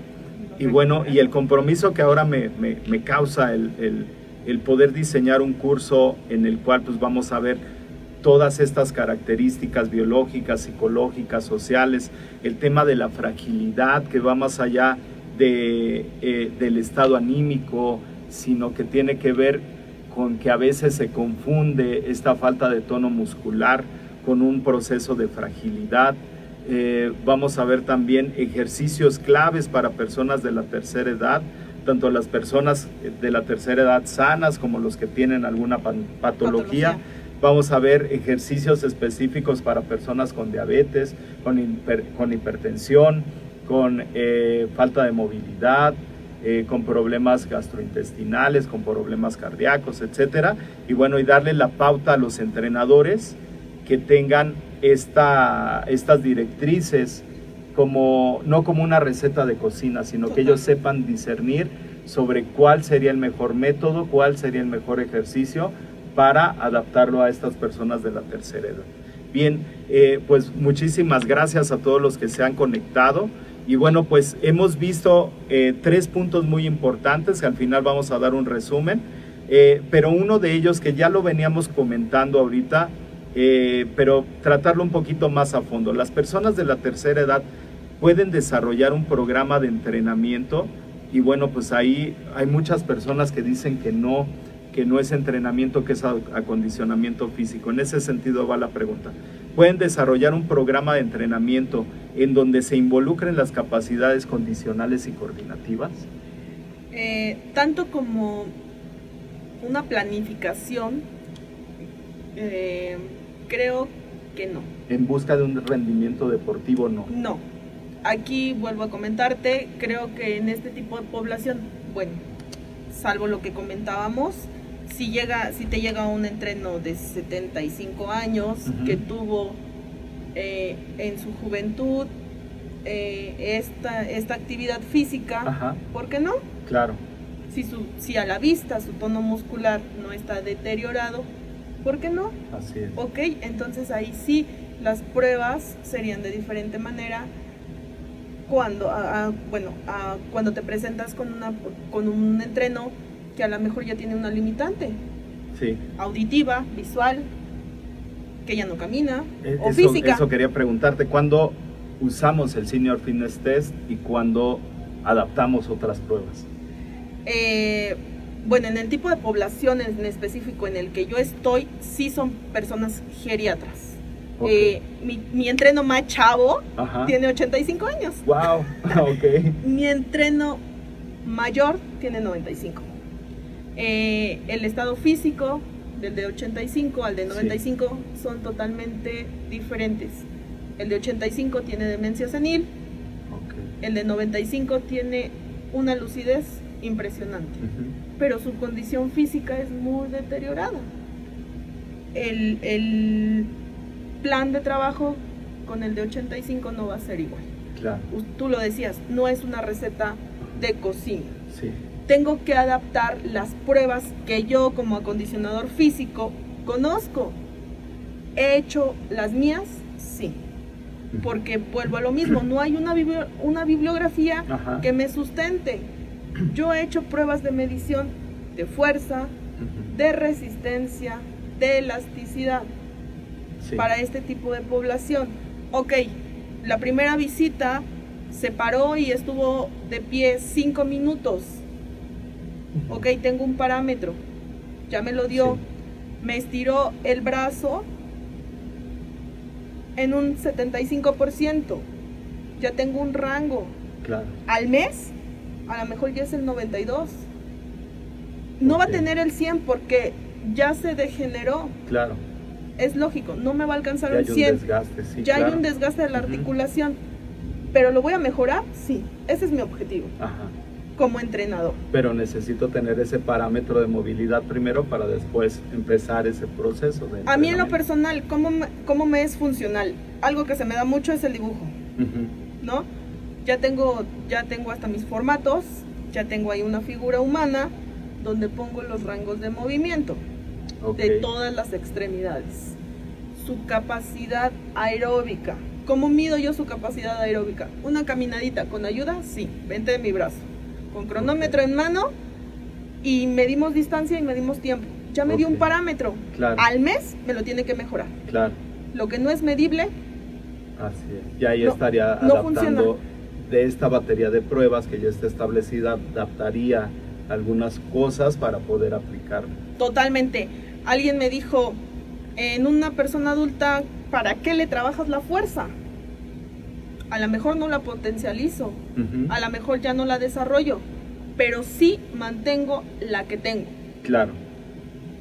Y bueno, y el compromiso que ahora me, me, causa el, el, el, poder diseñar un curso en el cual pues vamos a ver todas estas características biológicas, psicológicas, sociales, el tema de la fragilidad que va más allá de, eh, del estado anímico, sino que tiene que ver con que a veces se confunde esta falta de tono muscular con un proceso de fragilidad. Eh, vamos a ver también ejercicios claves para personas de la tercera edad, tanto las personas de la tercera edad sanas como los que tienen alguna patología. Vamos a ver ejercicios específicos para personas con diabetes, con, con hipertensión, con eh, falta de movilidad, eh, con problemas gastrointestinales, con problemas cardíacos, etcétera. Y bueno, y darle la pauta a los entrenadores que tengan esta, estas directrices como, no como una receta de cocina, sino que ellos sepan discernir sobre cuál sería el mejor método, cuál sería el mejor ejercicio para adaptarlo a estas personas de la tercera edad. Bien, eh, pues muchísimas gracias a todos los que se han conectado. Y bueno, pues hemos visto eh, tres puntos muy importantes, que al final vamos a dar un resumen, eh, pero uno de ellos que ya lo veníamos comentando ahorita, eh, pero tratarlo un poquito más a fondo. Las personas de la tercera edad pueden desarrollar un programa de entrenamiento y bueno, pues ahí hay muchas personas que dicen que no, que no es entrenamiento, que es acondicionamiento físico. En ese sentido va la pregunta. ¿Pueden desarrollar un programa de entrenamiento en donde se involucren las capacidades condicionales y coordinativas? Eh, tanto como una planificación, eh, creo que no. ¿En busca de un rendimiento deportivo no? No. Aquí vuelvo a comentarte, creo que en este tipo de población, bueno, salvo lo que comentábamos, si llega, si te llega un entreno de 75 años que tuvo eh, en su juventud eh, esta, esta actividad física, ¿por qué no? Claro. Si, su, si a la vista su tono muscular no está deteriorado, ¿por qué no? Así es. Ok, entonces ahí sí las pruebas serían de diferente manera cuando, bueno, cuando te presentas con, una, con un entreno que a lo mejor ya tiene una limitante. Sí. Auditiva, visual, que ya no camina, e-, o física. Eso quería preguntarte, ¿cuándo usamos el Senior Fitness Test y cuándo adaptamos otras pruebas? Eh, bueno, en el tipo de población en específico en el que yo estoy, sí son personas geriatras. Eh, mi, mi entreno más chavo Ajá. tiene 85 años. Wow, ok. Mi entreno mayor tiene 95. Eh, el estado físico del de 85 al de Sí. 95 son totalmente diferentes. El de 85 tiene demencia senil, el de 95 tiene una lucidez impresionante, pero su condición física es muy deteriorada. El, el plan de trabajo con el de 85 no va a ser igual. Claro. Tú lo decías, no es una receta de cocina. Sí. Tengo que adaptar las pruebas que yo como acondicionador físico conozco. ¿He hecho las mías? Sí. Porque vuelvo a lo mismo, no hay una, bibli- una bibliografía Ajá. que me sustente. Yo he hecho pruebas de medición de fuerza, de resistencia, de elasticidad Sí. para este tipo de población. Ok, la primera visita se paró y estuvo de pie cinco minutos. Ujú. Ok, tengo un parámetro. Ya me lo dio. Me estiró el brazo en un 75%. Ya tengo un rango. Claro. Al mes, a lo mejor ya es el 92. No va a tener el 100 porque ya se degeneró. Claro. Es lógico, no me va a alcanzar Ya un hay un 100. desgaste, sí. ya claro. hay un desgaste de la articulación. Pero lo voy a mejorar, sí. Ese es mi objetivo Ajá. Como entrenador. Pero necesito tener ese parámetro de movilidad primero para después empezar ese proceso de A mí en lo personal, ¿cómo me, cómo me es funcional? Algo que se me da mucho es el dibujo, Ujú. ¿no? Ya tengo, ya tengo hasta mis formatos, ya tengo ahí una figura humana donde pongo los rangos de movimiento Ok. de todas las extremidades. Su capacidad aeróbica. ¿Cómo mido yo su capacidad aeróbica? Una caminadita con ayuda, sí, 20 de mi brazo. Con cronómetro en mano y medimos distancia y medimos tiempo. Ya me dio un parámetro. Claro. Al mes me lo tiene que mejorar. Claro. Lo que no es medible, Así es. Y ahí No, estaría no adaptando de esta batería de pruebas que ya está establecida, adaptaría algunas cosas para poder aplicar. totalmente. Alguien me dijo, en una persona adulta, ¿para qué le trabajas la fuerza? A lo mejor no la potencializo, a lo mejor ya no la desarrollo, pero sí mantengo la que tengo. Claro.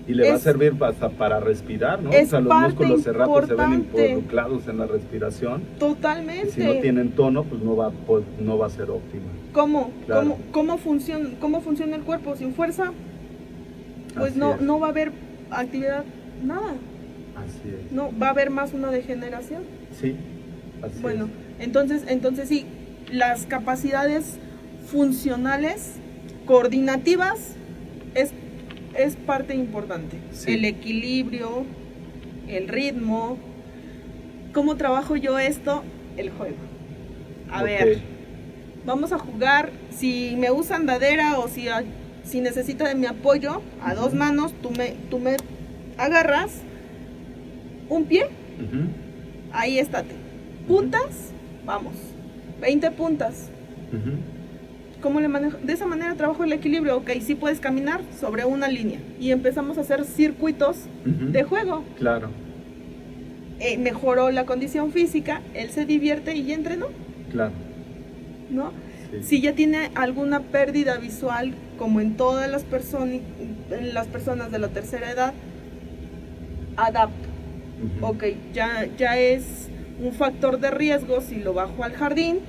Y le va a servir hasta para respirar, ¿no? o sea, los músculos cerrados se ven involucrados en la respiración. Totalmente. Y si no tienen tono, pues no va, pues, no va a ser óptima. ¿Cómo? Claro. ¿Cómo, cómo, funciona, ¿Cómo funciona el cuerpo? Sin fuerza, pues Así no, es. no va a haber actividad, nada. Así es. No, va a haber más una degeneración. Sí. Así Bueno, es. Entonces, entonces sí, las capacidades funcionales, coordinativas, es, es parte importante. Sí. El equilibrio, el ritmo. ¿Cómo trabajo yo esto? El juego. A ver, vamos a jugar. Si me usa andadera o si, a- si necesita de mi apoyo a dos manos, tú me, tú me agarras un pie. Ahí estate. Puntas, vamos. 20 puntas. ¿Cómo le manejo? De esa manera trabajo el equilibrio. Ok, sí puedes caminar sobre una línea. Y empezamos a hacer circuitos de juego. Claro. Eh, mejoró la condición física, él se divierte y ya entrenó, Claro. ¿no? Sí. Si ya tiene alguna pérdida visual, como en todas las, en las personas de la tercera edad, adapto. Ujú. Ok, ya, ya es un factor de riesgo si lo bajo al jardín,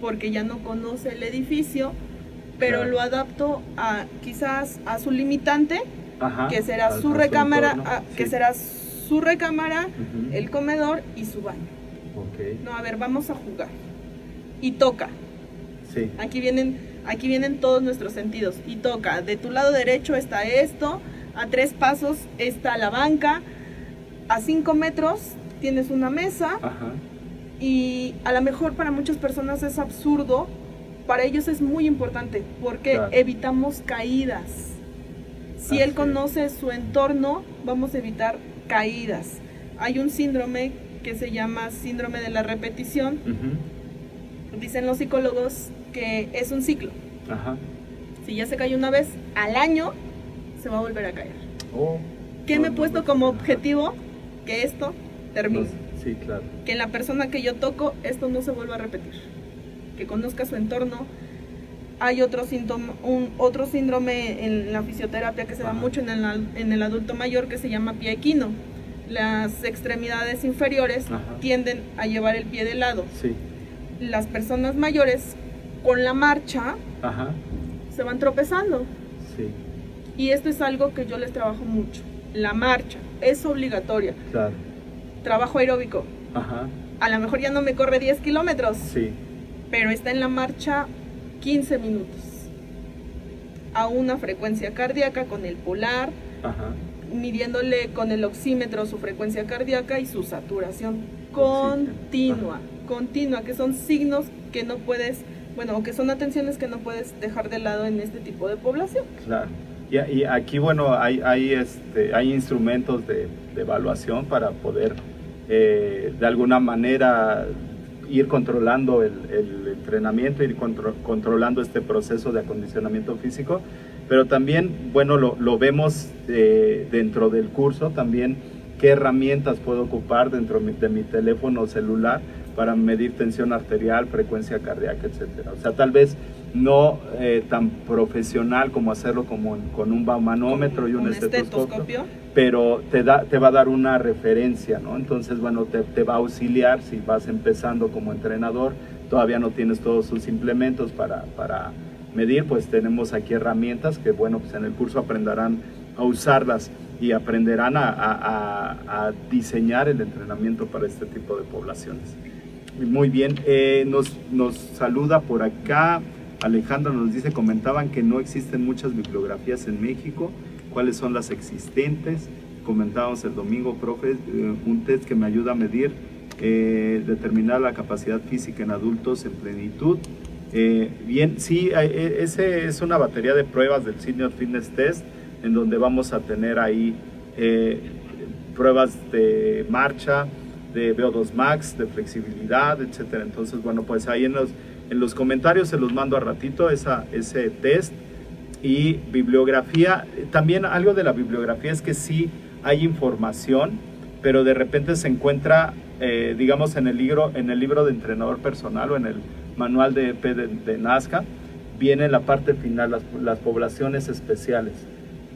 porque ya no conoce el edificio, pero Claro. lo adapto a quizás a su limitante, Ajá. que será su recámara, entorno. a- que será su recámara, el comedor y su baño. No, a ver, vamos a jugar. Y toca. Sí. Aquí vienen, aquí vienen todos nuestros sentidos. Y toca. De tu lado derecho está esto, a tres pasos está la banca, a cinco metros tienes una mesa. Ajá. Y a lo mejor para muchas personas es absurdo, para ellos es muy importante porque Claro. evitamos caídas. Si Así él conoce su entorno, vamos a evitar caídas. Hay un síndrome que se llama síndrome de la repetición. Dicen los psicólogos que es un ciclo. Ajá. Si ya se cayó una vez al año, se va a volver a caer. Oh. ¿Qué No, me he puesto no, como objetivo? Que esto sé. Sí, claro. Que en la persona que yo toco esto no se vuelva a repetir. Que conozca su entorno. Hay otro síntoma, un, otro síndrome en la fisioterapia que se da mucho en el, en el adulto mayor que se llama pie equino. Las extremidades inferiores Ajá. tienden a llevar el pie de lado. Sí. Las personas mayores con la marcha Ajá. se van tropezando. Sí, Y esto es algo que yo les trabajo mucho. La marcha es obligatoria. claro. Trabajo aeróbico. Ajá. A lo mejor ya no me corre 10 kilómetros, Sí. pero está en la marcha 15 minutos. A una frecuencia cardíaca con el polar, Ajá. midiéndole con el oxímetro su frecuencia cardíaca y su saturación continua. Continua, que son signos que no puedes, bueno, o que son atenciones que no puedes dejar de lado en este tipo de población. Claro. Y, y aquí, bueno, hay, hay, este, hay instrumentos de, de evaluación para poder, eh, de alguna manera, ir controlando el, entrenamiento, ir contro- controlando este proceso de acondicionamiento físico. Pero también, bueno, lo, vemos eh, dentro del curso, también qué herramientas puedo ocupar dentro mi- de mi teléfono celular para medir tensión arterial, frecuencia cardíaca, etcétera. O sea, tal vez no eh, tan profesional como hacerlo como con un baumanómetro y un, Un estetoscopio, pero te, da, te va a dar una referencia, ¿no? Entonces, bueno, te, te va a auxiliar si vas empezando como entrenador, todavía no tienes todos sus implementos para, para medir, pues tenemos aquí herramientas que, bueno, pues en el curso aprenderán a usarlas y aprenderán a, a- a- a diseñar el entrenamiento para este tipo de poblaciones. Muy bien, eh, nos, nos saluda por acá. Alejandra nos dice, comentaban que no existen muchas bibliografías en México. ¿Cuáles son las existentes? Comentábamos el domingo, profe, eh, un test que me ayuda a medir, eh, determinar la capacidad física en adultos en plenitud. Eh, bien, sí, ese es una batería de pruebas del Senior Fitness Test, en donde vamos a tener ahí pruebas de marcha, de VO2 Max, de flexibilidad, etcétera. Entonces, bueno, pues ahí en los, en los comentarios se los mando a ratito esa, ese test. Y bibliografía, también algo de la bibliografía es que sí hay información, pero de repente se encuentra, eh, digamos, en el, libro, en el libro de entrenador personal o en el manual de EP de, de Nazca, viene en la parte final las, las poblaciones especiales.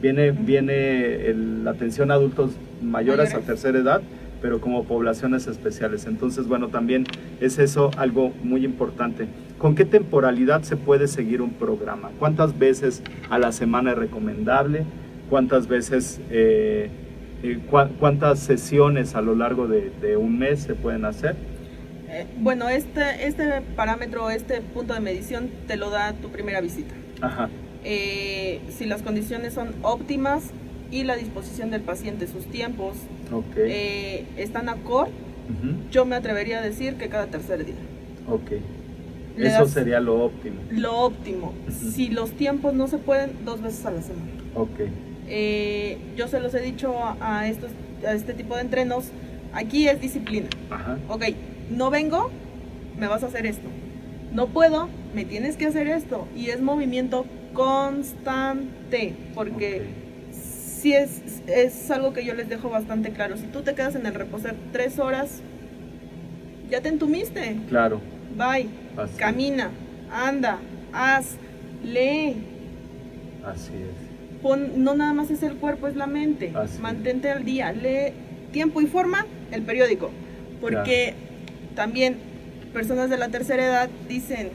Viene, viene el- la atención a adultos mayores, Mayores. a tercera edad, pero como poblaciones especiales. Entonces, bueno, también es eso algo muy importante. ¿Con qué temporalidad se puede seguir un programa? ¿Cuántas veces a la semana es recomendable? ¿Cuántas veces, eh, eh, cua- cuántas sesiones a lo largo de, de un mes se pueden hacer? Eh, bueno, este, este parámetro, este punto de medición te lo da tu primera visita. Ajá, Eh, si las condiciones son óptimas y la disposición del paciente, sus tiempos, ok. eh, están acorde, yo me atrevería a decir que cada tercer día. ok. Le Eso das sería lo óptimo. Lo óptimo. Si los tiempos no se pueden, dos veces a la semana. Ok, Eh, yo se los he dicho a, a estos, a este tipo de entrenos, aquí es disciplina. ajá, Ok, no vengo, me vas a hacer esto. No puedo, me tienes que hacer esto. Y es movimiento constante, porque sí es, es algo que yo les dejo bastante claro. Si tú te quedas en el reposer tres horas, ya te entumiste. claro. Bye. Así, Camina, anda, haz, lee. así es. Pon, no nada más es el cuerpo, es la mente. Así es. Mantente al día. Lee tiempo y forma el periódico. Porque también personas de la tercera edad dicen,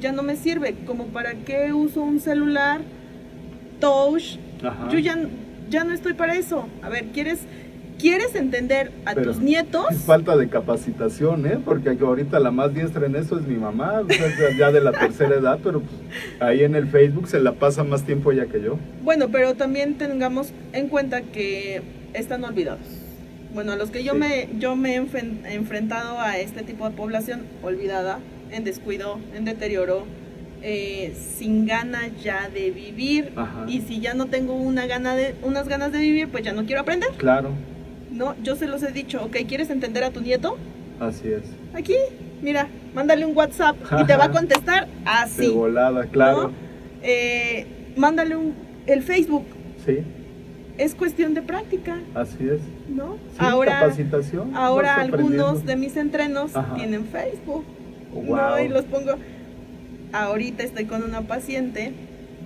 ya no me sirve, como para qué uso un celular touch. Ajá. Yo ya, ya no estoy para eso. A ver, ¿quieres, ¿quieres entender a Pero- tus nietos? Es falta de capacitación, ¿eh? Porque ahorita la más diestra en eso es mi mamá, o sea, ya- de la tercera edad, pero pues, ahí en el Facebook se la pasa más tiempo ella que yo. Bueno, pero también tengamos en cuenta que están olvidados. Bueno, a los que yo Sí. me yo me he enfrentado a este tipo de población olvidada, en descuido, en deterioro, eh, sin ganas ya de vivir. Ajá. Y si ya no tengo una gana de unas ganas de vivir, pues ya no quiero aprender. Claro, No, yo se los he dicho. Ok, ¿quieres entender a tu nieto? así es. Aquí, mira, mándale un WhatsApp y te va a contestar De así. volada, claro. ¿no? Eh, mándale un, el Facebook Sí, es cuestión de práctica, Así es. ¿no? Sí, ahora capacitación. ahora algunos de mis entrenos Ajá. tienen Facebook. Oh, ¿no? wow. Y los pongo. Ahorita estoy con una paciente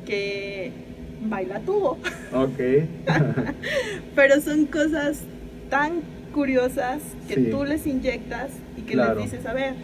que baila tubo, Ok. pero son cosas tan curiosas que Sí. tú les inyectas y que Claro. les dices, a ver,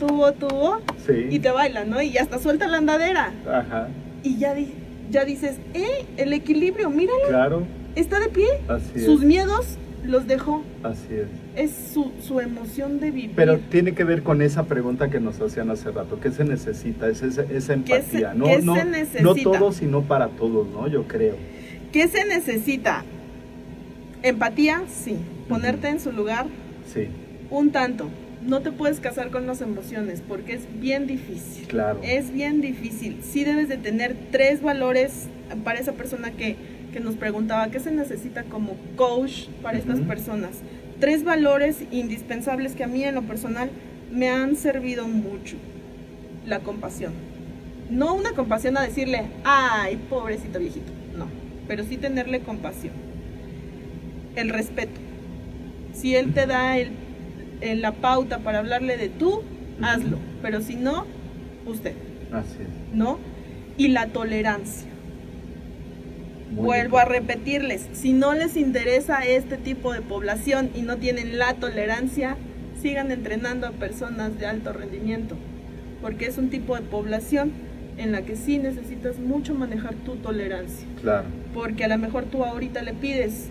tubo, tubo, sí. y te bailan, ¿no? Y hasta suelta la andadera. Ajá. Y ya, di- ya dices, ¡eh! El equilibrio, míralo, Claro. está de pie. Así Sus es. miedos los dejó. Así es. Es su, su emoción de vivir. Pero tiene que ver con esa pregunta que nos hacían hace rato. ¿Qué se necesita? Es esa, esa ¿Qué se- empatía. no, qué no, se necesita? no todos, sino para todos, ¿no? Yo creo. ¿Qué se necesita? Empatía, sí. Ponerte en su lugar, Sí, un tanto. No te puedes casar con las emociones porque es bien difícil. claro. Es bien difícil. Sí debes de tener tres valores para esa persona que, que nos preguntaba qué se necesita como coach para estas personas. Tres valores indispensables que a mí en lo personal me han servido mucho. La compasión. No una compasión a decirle, ay, pobrecito viejito. No, pero sí tenerle compasión. El respeto. Si él te da el, el- la pauta para hablarle de tú, hazlo. Pero si no, usted, Así es. ¿no? Y la tolerancia. Vuelvo a repetirles, si no les interesa este tipo de población y no tienen la tolerancia, sigan entrenando a personas de alto rendimiento, porque es un tipo de población en la que sí necesitas mucho manejar tu tolerancia, Claro. porque a lo mejor tú ahorita le pides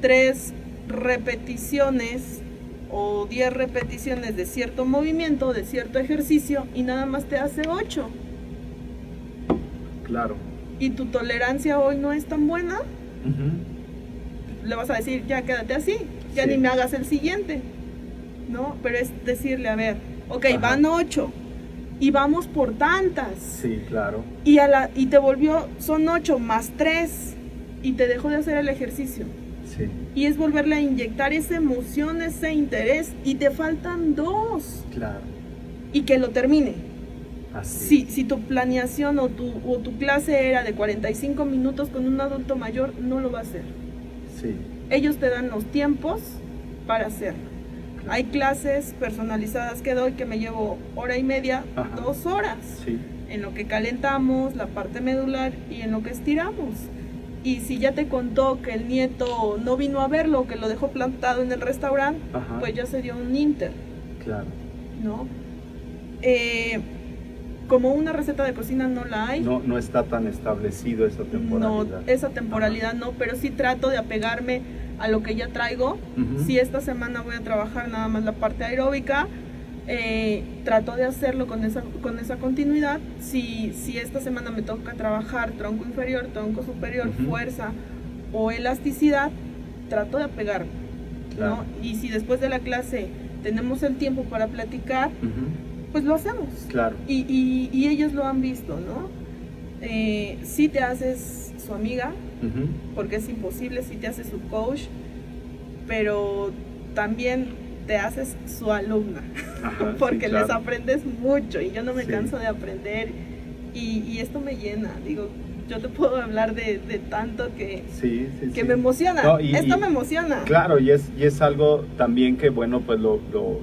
tres repeticiones o 10 repeticiones de cierto movimiento, de cierto ejercicio, y nada más te hace 8. Claro. Y tu tolerancia hoy no es tan buena, le vas a decir, ya quédate así, ya Sí. ni me hagas el siguiente. ¿No? Pero es decirle, a ver, ok, Ajá. van 8 y vamos por tantas. Sí, claro. Y, a la, y te volvió, son 8 más 3 y te dejó de hacer el ejercicio. Sí. Y es volverle a inyectar esa emoción, ese interés y te faltan dos Claro. y que lo termine. Así. Si, si tu planeación o tu, o tu clase era de 45 minutos con un adulto mayor, no lo va a hacer. Sí. Ellos te dan los tiempos para hacerlo. claro. Hay clases personalizadas que doy que me llevo hora y media, Ajá. dos horas, Sí. en lo que calentamos la parte medular y en lo que estiramos. Y si ya te contó que el nieto no vino a verlo, que lo dejó plantado en el restaurante, Ajá. pues ya se dio un inter, Claro. ¿no? Eh, como una receta de cocina no la hay. No, no está tan establecido esa No, temporalidad. esa temporalidad no, pero sí trato de apegarme a lo que ya traigo. Si esta semana voy a trabajar nada más la parte aeróbica, eh, trato de hacerlo con esa, con esa continuidad. Si, si esta semana me toca trabajar tronco inferior, tronco superior, fuerza o elasticidad, trato de apegarme. Claro. ¿no? Y si después de la clase tenemos el tiempo para platicar. Pues lo hacemos. Claro. Y, y- y ellos lo han visto, ¿no? Eh, si te haces su amiga, porque es imposible si te haces su coach, pero también te haces su alumna, Ajá, sí, porque les aprendes mucho y yo no me Sí. canso de aprender y, y esto me llena, digo, yo te puedo hablar de, de tanto que, Sí, que me emociona, No, y- esto me emociona. Claro, y es, y es algo también que, bueno, pues lo, lo-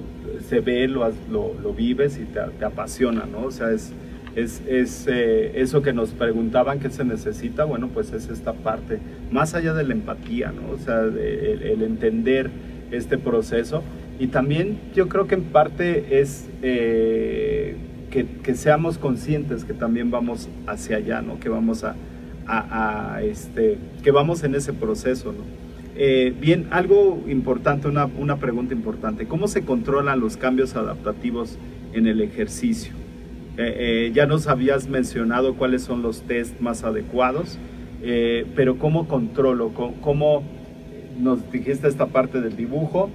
se ve, lo, lo, lo vives y te, te apasiona, ¿no? O sea, es, es, es eh, eso que nos preguntaban que se necesita, bueno, pues es esta parte, más allá de la empatía, ¿no? O sea, de- el, entender este proceso. Y también yo creo que en parte es eh, que, que seamos conscientes que también vamos hacia allá, ¿no? Que vamos a, a- a, este, que vamos en ese proceso, ¿no? Eh, bien, algo importante, una, pregunta importante. ¿Cómo se controlan los cambios adaptativos en el ejercicio? Eh, eh, ya nos habías mencionado cuáles son los test más adecuados, pero ¿cómo controlo? ¿Cómo, nos dijiste esta parte del dibujo?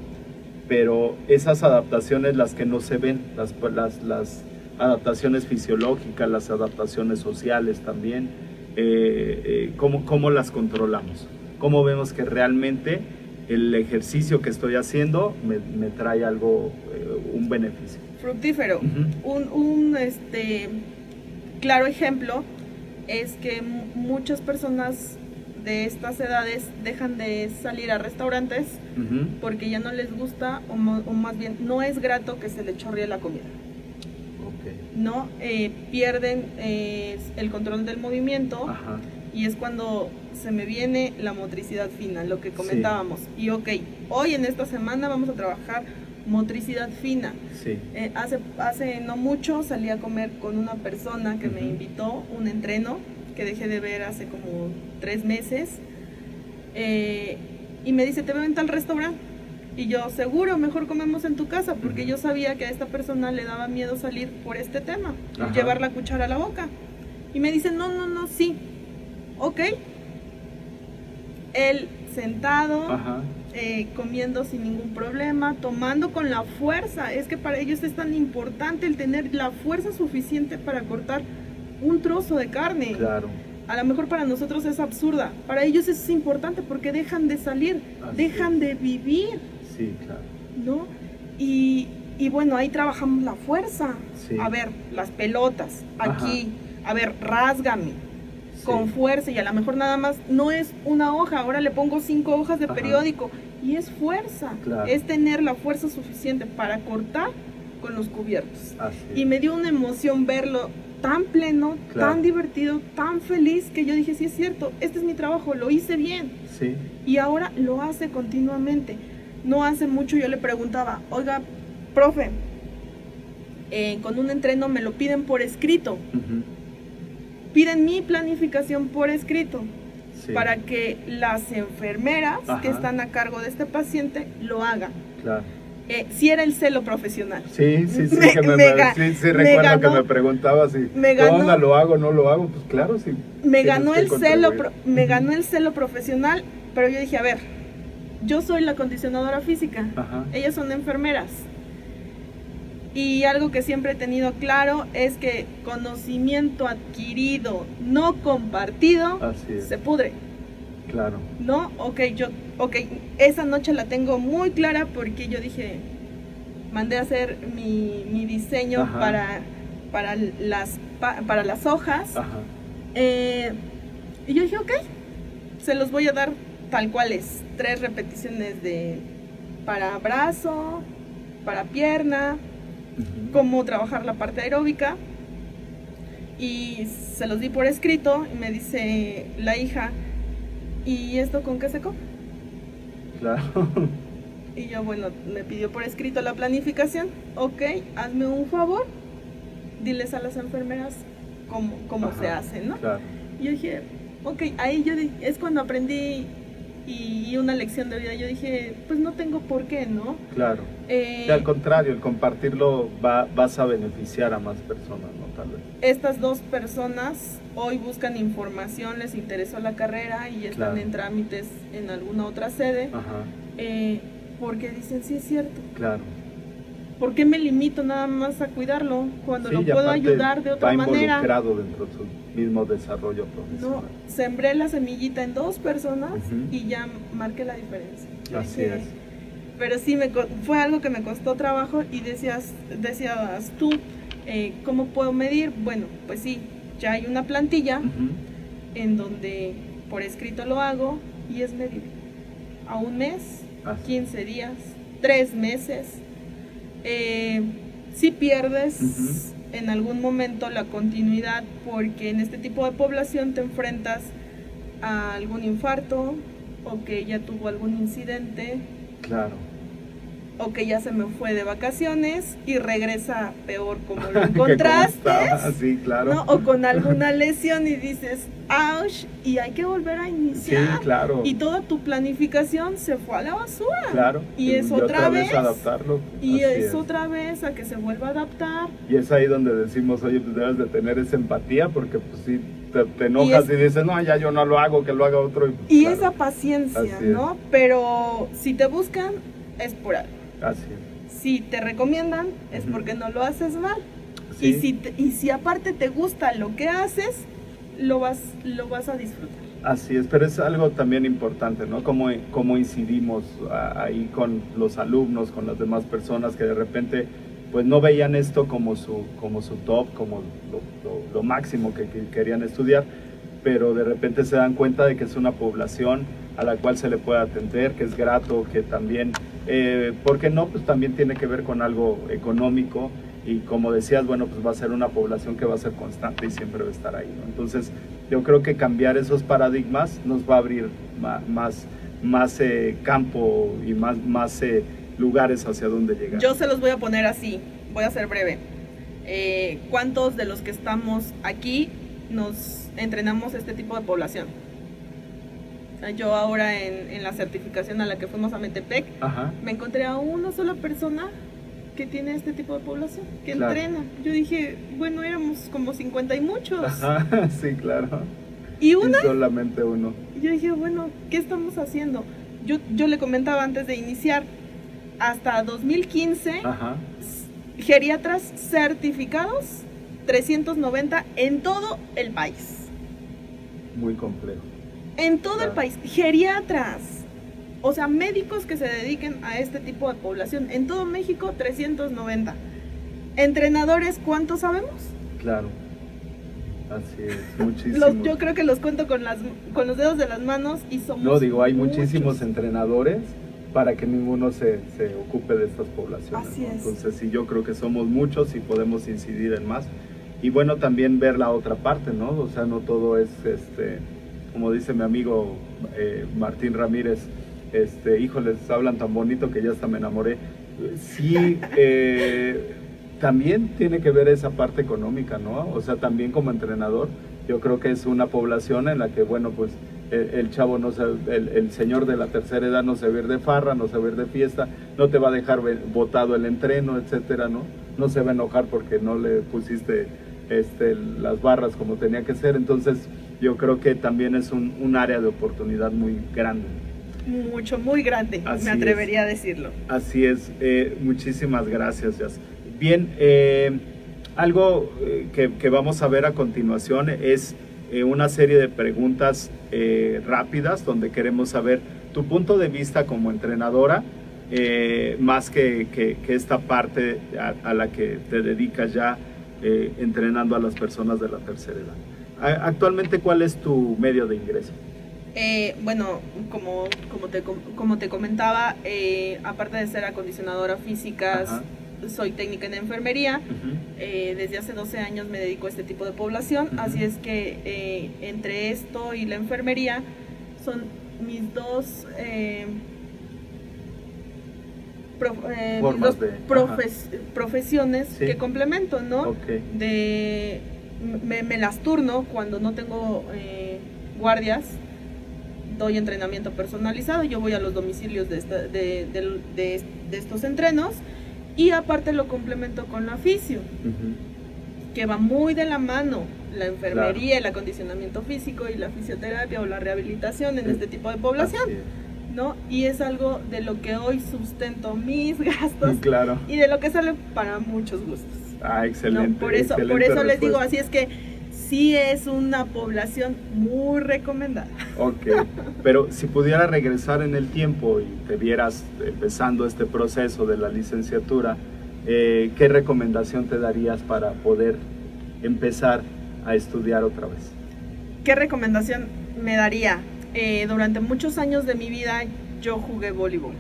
Pero esas adaptaciones, las que no se ven, las, las, adaptaciones fisiológicas, las adaptaciones sociales también, ¿cómo, ¿cómo las controlamos? ¿Cómo vemos que realmente el ejercicio que estoy haciendo me, me trae algo, eh, un beneficio? Fructífero. Un, un, este, claro ejemplo es que mu- muchas personas de estas edades dejan de salir a restaurantes porque ya no les gusta o, más bien no es grato que se le chorree la comida. Ok. ¿no? Eh, pierden eh, el control del movimiento Ajá. Y es cuando se me viene la motricidad fina, lo que Sí. comentábamos. Y ok, hoy en esta semana vamos a trabajar motricidad fina. Sí. Eh, hace, hace no mucho salí a comer con una persona que me invitó, un entreno que dejé de ver hace como tres meses. Eh, y me dice, te veo en tal restaurante. Y yo, seguro, mejor comemos en tu casa, porque yo sabía que a esta persona le daba miedo salir por este tema, Ajá. llevar la cuchara a la boca. Y me dice, no, no, no, sí. Ok. Él sentado, Ajá. eh, comiendo sin ningún problema, tomando con la fuerza. Es que para ellos es tan importante el tener la fuerza suficiente para cortar un trozo de carne. Claro. A lo mejor para nosotros es absurda, para ellos es importante porque dejan de salir, Así dejan es. de vivir, Sí, claro. ¿no? Y, y bueno, ahí trabajamos la fuerza. Sí. A ver, las pelotas, Ajá. aquí, a ver, rásgame Sí. con fuerza y a lo mejor nada más no es una hoja, ahora le pongo cinco hojas de Ajá. periódico y es fuerza, Claro. es tener la fuerza suficiente para cortar con los cubiertos. Y me dio una emoción verlo tan pleno, Claro. tan divertido, tan feliz que yo dije, sí es cierto, este es mi trabajo, lo hice bien Sí. y ahora lo hace continuamente. No hace mucho yo le preguntaba, oiga, profe, eh, con un entreno me lo piden por escrito. Piden mi planificación por escrito Sí. para que las enfermeras que Ajá. están a cargo de este paciente lo hagan. Claro. Eh, si era el celo profesional. Sí, sí, sí, Me- que me, me sí, sí, recuerdo ganó- que me preguntaba si, me ¿qué ganó- onda? ¿Lo hago no lo hago? Pues claro, sí. Me ganó que el celo, pro- me ganó el celo profesional, pero yo dije, a ver, yo soy la condicionadora física, Ajá. ellas son enfermeras. Y algo que siempre he tenido claro es que conocimiento adquirido, no compartido, se pudre. Claro. No, ok, yo, ok, esa noche la tengo muy clara porque yo dije, mandé a hacer mi, mi diseño Ajá. para, para, las, pa- para las hojas. Ajá. Eh, y yo dije, ok, se los voy a dar tal cual es. Tres repeticiones de para brazo, para pierna, Cómo trabajar la parte aeróbica. Y se los di por escrito y me dice la hija, ¿y esto con qué se come? Claro. Y yo, bueno, me pidió por escrito la planificación. Ok, hazme un favor, diles a las enfermeras cómo, cómo Ajá. se hace, ¿no? Claro. Y yo dije, ok, ahí yo es cuando aprendí y, una lección de vida. Yo dije, pues no tengo por qué, ¿no? Claro. Eh, Y al contrario, el compartirlo va, vas a beneficiar a más personas, ¿no? Tal vez. estas dos personas hoy buscan información, les interesó la carrera y están Claro. en trámites en alguna otra sede, Ajá. eh, porque dicen, sí es cierto. Claro. ¿Por qué me limito nada más a cuidarlo cuando Sí, lo puedo ayudar de otra manera? involucrado dentro de su mismo desarrollo No, profesional. sembré la semillita en dos personas y ya marqué la diferencia. Así es. Pero sí, me, fue algo que me costó trabajo y decías, decías tú, eh, ¿cómo puedo medir? Bueno, pues sí, ya hay una plantilla en donde por escrito lo hago y es medible. A un mes, Así. 15 días, 3 meses. Eh, si pierdes en algún momento la continuidad porque en este tipo de población te enfrentas a algún infarto o que ya tuvo algún incidente Claro. O que ya se me fue de vacaciones y regresa peor como lo encontraste. Sí, claro. ¿no? O con alguna lesión y dices, ouch, y hay que volver a Sí, iniciar. claro. Y toda tu planificación se fue a la basura. Claro. Y es Y otra vez. adaptarlo. Y es, otra vez a que se vuelva a adaptar. Y es ahí donde decimos, oye, pues debes de tener esa empatía porque pues sí, te, te enojas y, es- dices, no, ya yo no lo hago, que lo haga otro. Y, pues, Y claro, esa paciencia, Así es. ¿no? Pero si te buscan, es por algo. Así es. Si te recomiendan, es Ujú. porque no lo haces mal. Sí, Y, si te- y si aparte te gusta lo que haces, lo vas, lo vas a disfrutar. Así es, pero es algo también importante, ¿no? Cómo, cómo incidimos ahí con los alumnos, con las demás personas que de repente pues no veían esto como su, como su top, como lo, lo- lo máximo que, que querían estudiar, pero de repente se dan cuenta de que es una población a la cual se le puede atender, que es grato, que también, eh, ¿por qué no? Pues también tiene que ver con algo económico y como decías, bueno, pues va a ser una población que va a ser constante y siempre va a estar ahí. Entonces, yo creo que cambiar esos paradigmas nos va a abrir más, más eh, campo y más, más eh, lugares hacia donde llegar. Yo se los voy a poner así, voy a ser breve. Eh, ¿Cuántos de los que estamos aquí nos entrenamos este tipo de población? Yo ahora en, en la certificación a la que fuimos a Metepec, Ajá, me encontré a una sola persona que tiene este tipo de población, que Claro. entrena. Yo dije, bueno, éramos como 50 y muchos. ajá, sí, claro. Y una, Y solamente uno. yo dije, bueno, ¿qué estamos haciendo? Yo, yo le comentaba antes de iniciar, hasta 2015, Ajá, geriatras certificados, 390 en todo el país. muy complejo. En todo el país, geriatras. O sea, médicos que se dediquen a este tipo de población. En todo México, 390. Entrenadores, ¿cuántos sabemos? Claro. Así es, muchísimo. Los- yo creo que los cuento con, las, con los dedos de las manos y somos. No, digo, hay muchos. muchísimos entrenadores para que ninguno se, se ocupe de estas poblaciones. Así ¿no? es. Entonces, sí, yo creo que somos muchos y podemos incidir en más. Y bueno, también ver la otra parte, ¿no? O sea, no todo es, este, como dice mi amigo eh, Martín Ramírez, este, híjoles, hablan tan bonito que ya hasta me enamoré. Sí, eh, también tiene que ver esa parte económica, ¿no? O sea, también como entrenador, yo creo que es una población en la que, bueno, pues el, el chavo no se, el, el señor de la tercera edad no se va a ir de farra, no se va a ir de fiesta, no te va a dejar botado el entreno, etcétera, ¿no? No se va a enojar porque no le pusiste este, las barras como tenía que ser, entonces yo creo que también es un, un área de oportunidad muy grande. Mucho, muy grande, Así me atrevería a decirlo. Así es, eh, muchísimas gracias, Jazz. Bien, eh, algo eh, que, que vamos a ver a continuación es eh, una serie de preguntas rápidas donde queremos saber tu punto de vista como entrenadora, eh, más que, que- que esta parte a, a la que te dedicas ya eh, entrenando a las personas de la tercera edad. Actualmente, ¿cuál es tu medio de ingreso? Eh, bueno, como, como, te, com- como te comentaba, eh, aparte de ser acondicionadora física, soy técnica en enfermería. Eh, desde hace 12 años me dedico a este tipo de población, así es que entre esto y la enfermería son mis dos, prof- mis Formas dos de- profes- profesiones Sí. que complemento, ¿no? De me, me las turno cuando no tengo eh, guardias doy entrenamiento personalizado yo voy a los domicilios de, esta- de, de- de estos entrenos y aparte lo complemento con la fisio que va muy de la mano la enfermería el acondicionamiento físico y la fisioterapia o la rehabilitación en Sí. este tipo de población no y es algo de lo que hoy sustento mis gastos Claro. y de lo que sale para muchos gustos Ah, excelente. no, por eso, por eso les digo, así es que sí es una población muy recomendada. Ok, pero si pudiera regresar en el tiempo y te vieras empezando este proceso de la licenciatura, eh, ¿qué recomendación te darías para poder empezar a estudiar otra vez? ¿Qué recomendación me daría? Eh, durante muchos años de mi vida yo jugué voleibol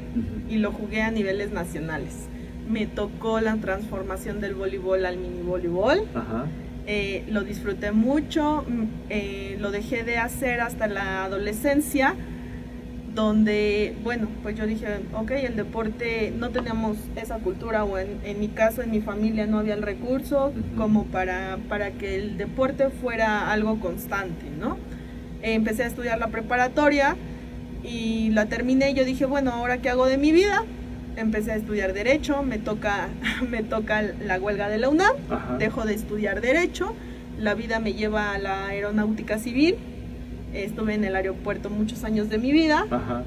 y lo jugué a niveles nacionales. Me tocó la transformación del voleibol al mini voleibol. Ajá, Eh, lo disfruté mucho, mm, eh, lo dejé de hacer hasta la adolescencia, donde, bueno, pues yo dije, ok, el deporte, no teníamos esa cultura, o en, en mi caso, en mi familia no había el recurso como para, para que el deporte fuera algo constante, ¿no? Eh, empecé a estudiar la preparatoria y la terminé y yo dije, bueno, ¿ahora qué hago de mi vida? Empecé a estudiar Derecho, me toca, me toca la huelga de la UNAM, ajá. dejo de estudiar derecho, la vida me lleva a la aeronáutica civil, estuve en el aeropuerto muchos años de mi vida Ajá,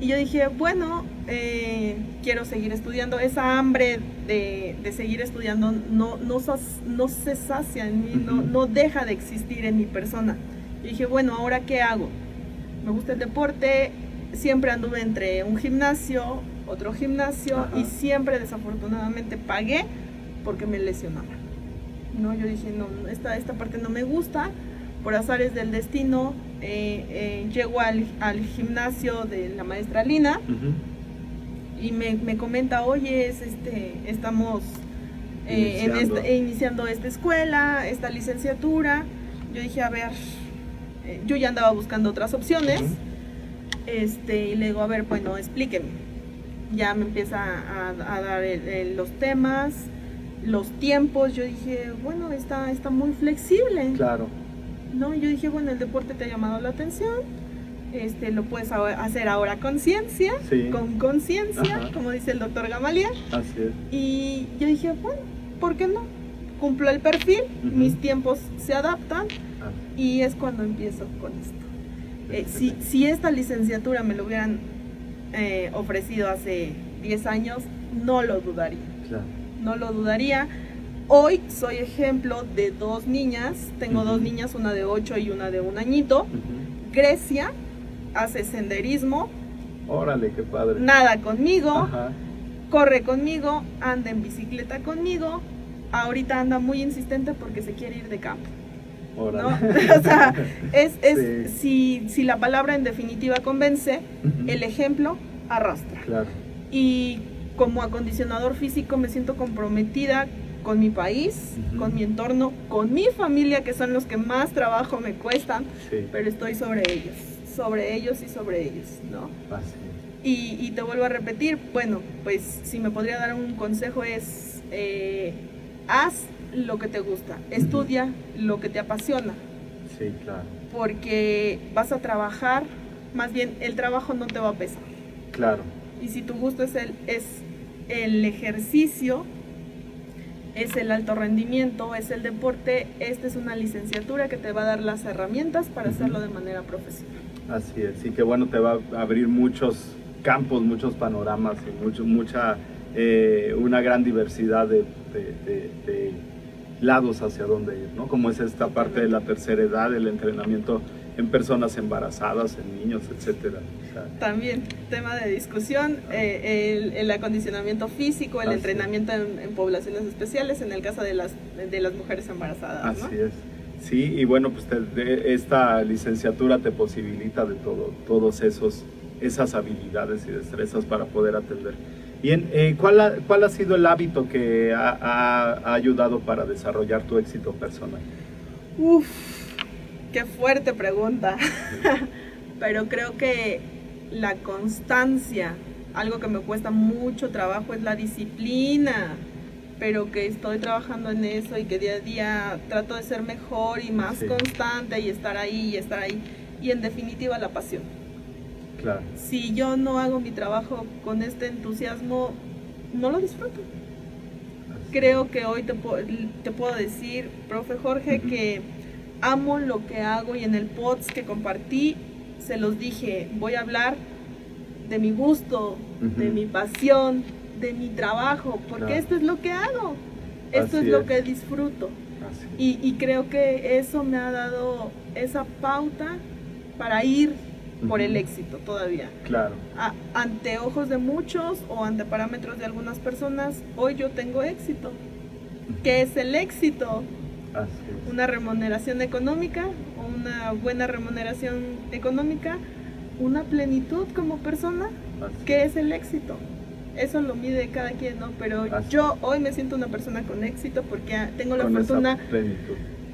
y yo dije, bueno, eh, quiero seguir estudiando, esa hambre de, de seguir estudiando no, no, no se sacia en mí, no, Ujú. no deja de existir en mi persona. Y dije, bueno, ¿ahora qué hago? Me gusta el deporte, siempre anduve entre un gimnasio, otro gimnasio Ajá. y siempre desafortunadamente pagué porque me lesionaba. No, yo dije, no, esta, esta parte no me gusta, por azares del destino, eh, eh, llego al, al gimnasio de la maestra Lina y me, me comenta, oye, es este, estamos eh, en Iniciando. esta- iniciando esta escuela, esta licenciatura. Yo dije, a ver, yo ya andaba buscando otras opciones. Este, y le digo, a ver, bueno, explíqueme. Ya me empieza a, a dar el- el- los temas, los tiempos. Yo dije, bueno, está, está muy flexible. Claro. ¿no? Yo dije, bueno, el deporte te ha llamado la atención, este, lo puedes hacer ahora con ciencia, Sí. con conciencia, como dice el doctor Gamaliel. Así es. Y yo dije, bueno, ¿por qué no? Cumplo el perfil, Ujú. mis tiempos se adaptan Ah, y es cuando empiezo con esto. Eh, si, si esta licenciatura me lo hubieran eh, ofrecido hace 10 años, no lo dudaría Claro. no lo dudaría. Hoy soy ejemplo de dos niñas, tengo dos niñas, una de 8 y una de un añito. Grecia hace senderismo, Órale, qué padre. nada conmigo, Ajá. corre conmigo, anda en bicicleta conmigo. Ahorita anda muy insistente porque se quiere ir de campo. ¿No? O sea, es, es- Sí. si, si la palabra en definitiva convence, el ejemplo arrastra. Claro. y como acondicionador físico me siento comprometida con mi país, con mi entorno, con mi familia, que son los que más trabajo me cuestan, Sí. pero estoy sobre ellos, sobre ellos y sobre ellos, ¿no? Y, y te vuelvo a repetir, bueno, pues si me podría dar un consejo es, eh, haz lo que te gusta, estudia lo que te apasiona, Sí, claro. porque vas a trabajar, más bien el trabajo no te va a pesar. Claro. Y si tu gusto es el, es el ejercicio, es el alto rendimiento, es el deporte, esta es una licenciatura que te va a dar las herramientas para hacerlo de manera profesional. Así es, y que bueno, te va a abrir muchos campos, muchos panoramas y mucho, mucha, eh, una gran diversidad de, de- de- de lados hacia dónde ir, ¿no? Como es esta parte de la tercera edad, el entrenamiento en personas embarazadas, en niños, etcétera. O sea, También, tema de discusión, eh, el, el acondicionamiento físico, el Así entrenamiento en, en poblaciones especiales, en el caso de las, de las mujeres embarazadas. ¿no? Así es. Sí, y bueno, pues te- de- esta licenciatura te posibilita de todo, todos esos, esas habilidades y destrezas para poder atender. Bien, eh, ¿cuál, ha, ¿cuál ha sido el hábito que ha, ha- ha ayudado para desarrollar tu éxito personal? Uf, qué fuerte pregunta. Pero creo que la constancia, algo que me cuesta mucho trabajo es la disciplina. Pero que estoy trabajando en eso y que día a día trato de ser mejor y más Sí. constante y estar ahí y estar ahí. Y en definitiva la pasión. Claro, Si yo no hago mi trabajo con este entusiasmo, no lo disfruto. Creo que hoy te, te puedo decir, profe Jorge, que amo lo que hago y en el pods que compartí se los dije, voy a hablar de mi gusto, de mi pasión, de mi trabajo, porque Claro. esto es lo que hago, esto Así es lo es. que disfruto. y creo que eso me ha dado esa pauta para ir por el éxito todavía. Claro, A- ante ojos de muchos o ante parámetros de algunas personas, hoy yo tengo éxito. ¿Qué es el éxito? así es. Una remuneración económica, una buena remuneración económica, una plenitud como persona. así ¿Qué es el éxito? Eso lo mide cada quien, ¿no? Pero Así yo hoy me siento una persona con éxito porque tengo la Con fortuna,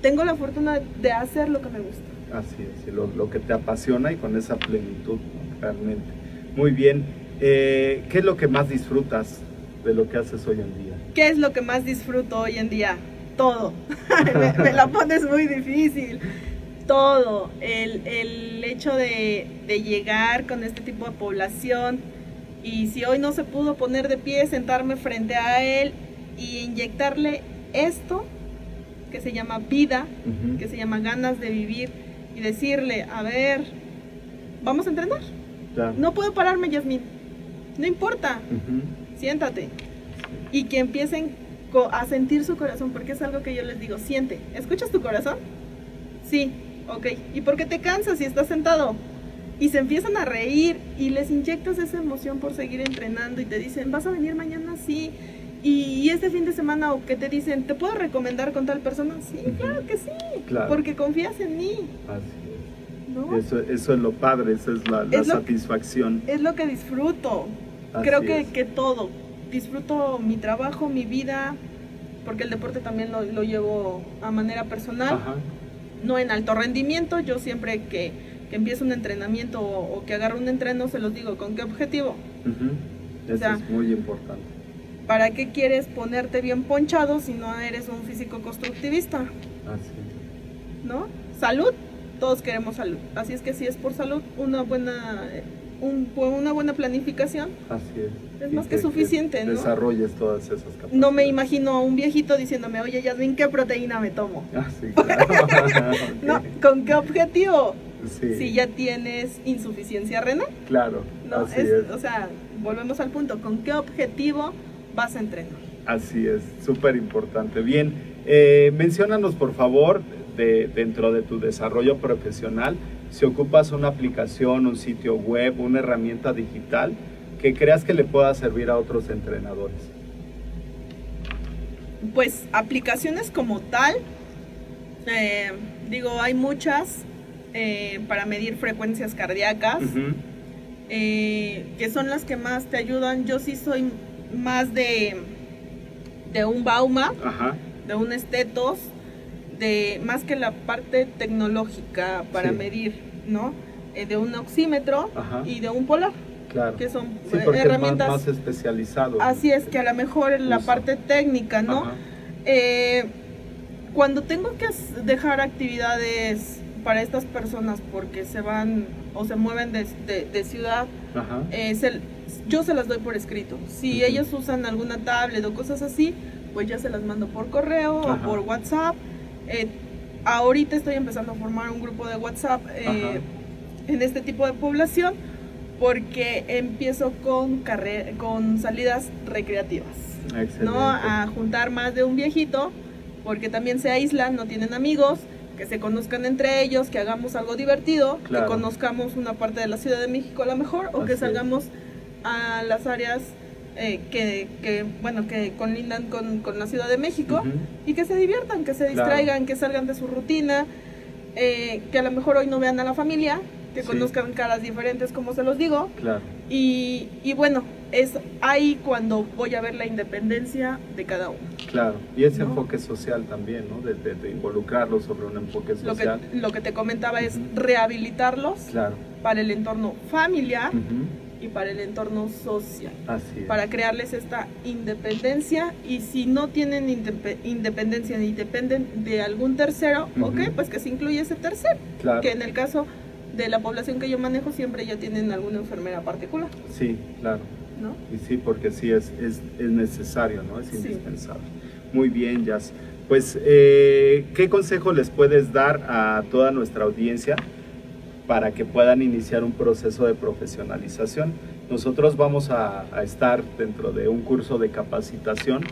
tengo la fortuna de hacer lo que me gusta. Así es, lo, lo que te apasiona y con esa plenitud, realmente. Muy bien, eh, ¿qué es lo que más disfrutas de lo que haces hoy en día? ¿Qué es lo que más disfruto hoy en día? Todo. me, me la pones muy difícil. Todo. El, el hecho de, de llegar con este tipo de población y si hoy no se pudo poner de pie, sentarme frente a él y inyectarle esto que se llama vida, Ujú. que se llama ganas de vivir y decirle, a ver, vamos a entrenar. Ya. No puedo pararme, Yasmin. No importa siéntate. Y que empiecen a sentir su corazón, porque es algo que yo les digo, siente. ¿Escuchas tu corazón? Sí, ok. ¿Y por qué te cansas si estás sentado? Y se empiezan a reír y les inyectas esa emoción por seguir entrenando y te dicen, ¿vas a venir mañana? Sí. Y, este fin de semana o que te dicen, ¿te puedo recomendar con tal persona? Sí, claro que sí, Claro. porque confías en mí, Así. Eso, eso es lo padre, esa es la, la Es satisfacción. Es lo que disfruto. Así Creo que, es. que todo. Disfruto mi trabajo, mi vida, porque el deporte también lo, lo llevo a manera personal. Ajá. no en alto rendimiento. Yo siempre que, que empiezo un entrenamiento o, o que agarro un entreno, se los digo, ¿con qué objetivo? Eso sea, es muy importante. ¿Para qué quieres ponerte bien ponchado si no eres un físico constructivista? Así ¿No? Salud, todos queremos salud. Así es que si es por salud, una buena, un- una buena planificación. Así es. Es más que suficiente, ¿no? Desarrolles todas esas capacidades. No me imagino a un viejito diciéndome, oye, Yasmin, ¿qué proteína me tomo? Ah, sí, claro. Ok. ¿No? ¿Con qué objetivo? Sí, Si ya tienes insuficiencia renal. claro. ¿no? Así Es- es. O sea, volvemos al punto, ¿con qué objetivo vas a entrenar? Así es, súper importante. Bien, eh, menciónanos por favor, de, dentro de tu desarrollo profesional, si ocupas una aplicación, un sitio web, una herramienta digital que creas que le pueda servir a otros entrenadores. Pues aplicaciones como tal, eh, digo, hay muchas eh, para medir frecuencias cardíacas, eh, que son las que más te ayudan. Yo sí soy más de, de un Bauma, Ajá, de un Estetos, de más que la parte tecnológica para Sí. medir, ¿no? Eh, de un oxímetro Ajá. y de un polar, claro. que son Sí, eh, más, herramientas. más especializado. Así es, que a lo mejor en la parte técnica, ¿no? Eh, cuando tengo que dejar actividades para estas personas porque se van o se mueven de, de- de ciudad, ajá, eh, se- yo se las doy por escrito. Si Ujú. ellos usan alguna tablet o cosas así, pues ya se las mando por correo Ajá. o por WhatsApp. Eh, ahorita estoy empezando a formar un grupo de WhatsApp eh, en este tipo de población porque empiezo con, con salidas recreativas. excelente. ¿no? A juntar más de un viejito, porque también se aíslan, no tienen amigos, que se conozcan entre ellos, que hagamos algo divertido, Claro. que conozcamos una parte de la Ciudad de México a lo mejor, o Así que es. salgamos a las áreas eh, que, que, bueno, que conlindan con, con la Ciudad de México y que se diviertan, que se Claro. distraigan, que salgan de su rutina, eh, que a lo mejor hoy no vean a la familia, que Sí. conozcan caras diferentes, como se los digo, Claro, y, y bueno, es ahí cuando voy a ver la independencia de cada uno. claro. Y ese ¿No? enfoque social también, ¿no? De, de- de involucrarlo sobre un enfoque Lo que, social. lo que te comentaba es rehabilitarlos Claro. para el entorno familiar y para el entorno social, Así es. para crearles esta independencia y si no tienen indepe- independencia ni dependen de algún tercero, Ujú. ok, pues que se incluye ese tercero, Claro. que en el caso de la población que yo manejo siempre ya tienen alguna enfermera particular, Sí, claro. ¿no? Y sí, porque sí es, es, es necesario, ¿no? Es Sí. indispensable. Muy bien, Jazz. Pues, eh, ¿qué consejo les puedes dar a toda nuestra audiencia para que puedan iniciar un proceso de profesionalización? Nosotros vamos a, a estar dentro de un curso de capacitación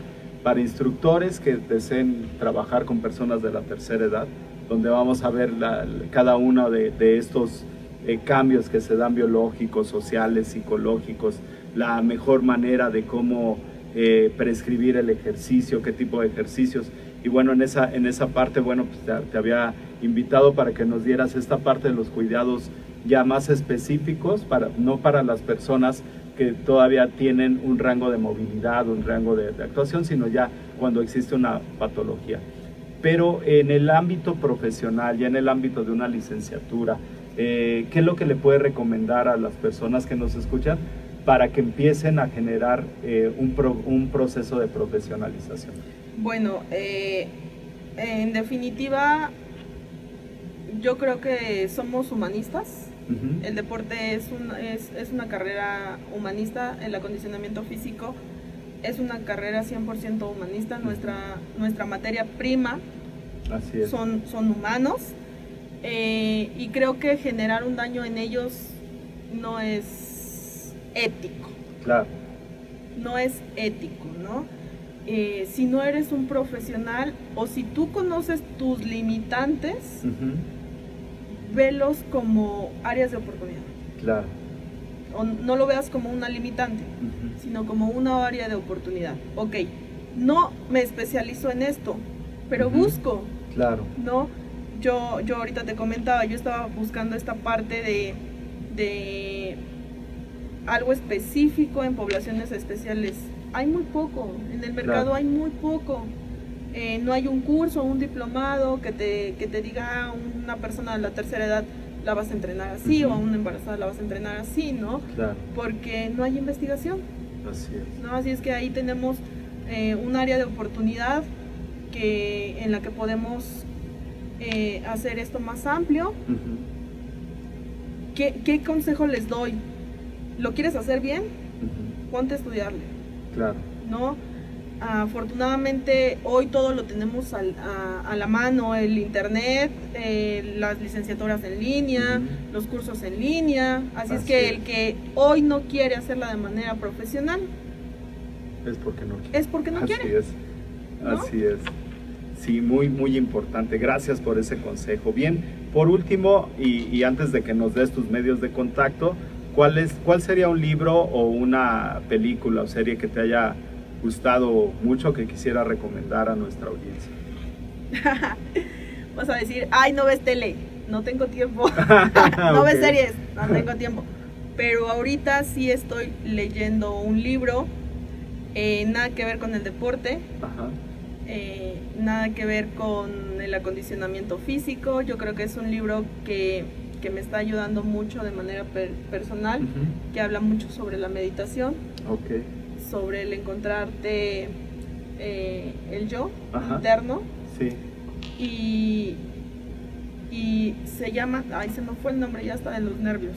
para instructores que deseen trabajar con personas de la tercera edad, donde vamos a ver la- cada uno de, estos eh, cambios que se dan biológicos, sociales, psicológicos, la mejor manera de cómo eh, prescribir el ejercicio, qué tipo de ejercicios. Y bueno, en esa, en esa parte, bueno, pues te, había invitado para que nos dieras esta parte de los cuidados ya más específicos, para, no para las personas que todavía tienen un rango de movilidad, un rango de actuación, sino ya cuando existe una patología. Pero en el ámbito profesional, ya en el ámbito de una licenciatura, eh, ¿qué es lo que le puede recomendar a las personas que nos escuchan para que empiecen a generar eh, un, pro- un proceso de profesionalización? Bueno, eh, en definitiva, yo creo que somos humanistas. El deporte es, un- es, es una carrera humanista, el acondicionamiento físico es una carrera 100% humanista. Nuestra, nuestra materia prima Así es. son, son humanos eh, y creo que generar un daño en ellos no es ético. Claro, no es ético, ¿no? Eh, si no eres un profesional o si tú conoces tus limitantes, velos como áreas de oportunidad. claro. O no lo veas como una limitante, sino como una área de oportunidad. Ok, no me especializo en esto, pero busco, Claro. ¿no? Yo, yo ahorita te comentaba, yo estaba buscando esta parte de, de algo específico en poblaciones especiales. Hay muy poco, en el mercado Claro. hay muy poco. Eh, no hay un curso, un diplomado que te, que te diga a una persona de la tercera edad la vas a entrenar así o a una embarazada la vas a entrenar así, ¿no? Claro. Porque no hay investigación. Así es. ¿no? Así es que ahí tenemos eh, un área de oportunidad que, en la que podemos eh, hacer esto más amplio. ¿Qué, qué consejo les doy? ¿Lo quieres hacer bien? ujú. Ponte a estudiarle, Claro. ¿no? Afortunadamente hoy todo lo tenemos al- a, a la mano, el internet, eh, las licenciaturas en línea, los cursos en línea. Así, es que es. el que hoy no quiere hacerla de manera profesional Es porque no quiere. es porque no Así quiere. es. ¿no? Así es. Sí, muy, muy importante. Gracias por ese consejo. Bien, por último, y, y antes de que nos des tus medios de contacto, ¿cuál, es, ¿cuál sería un libro o una película o serie que te haya gustado mucho que quisiera recomendar a nuestra audiencia? Vas a decir, ay, no ves tele, no tengo tiempo. no ves Ok. series, no tengo tiempo. Pero ahorita sí estoy leyendo un libro, eh, nada que ver con el deporte, Ajá. eh, nada que ver con el acondicionamiento físico. Yo creo que es un libro que, que me está ayudando mucho de manera per- personal, que habla mucho sobre la meditación, Ok. Sobre el encontrarte eh, el yo Ajá. interno. Sí. y, y se llama, ay se me fue el nombre ya está de los nervios,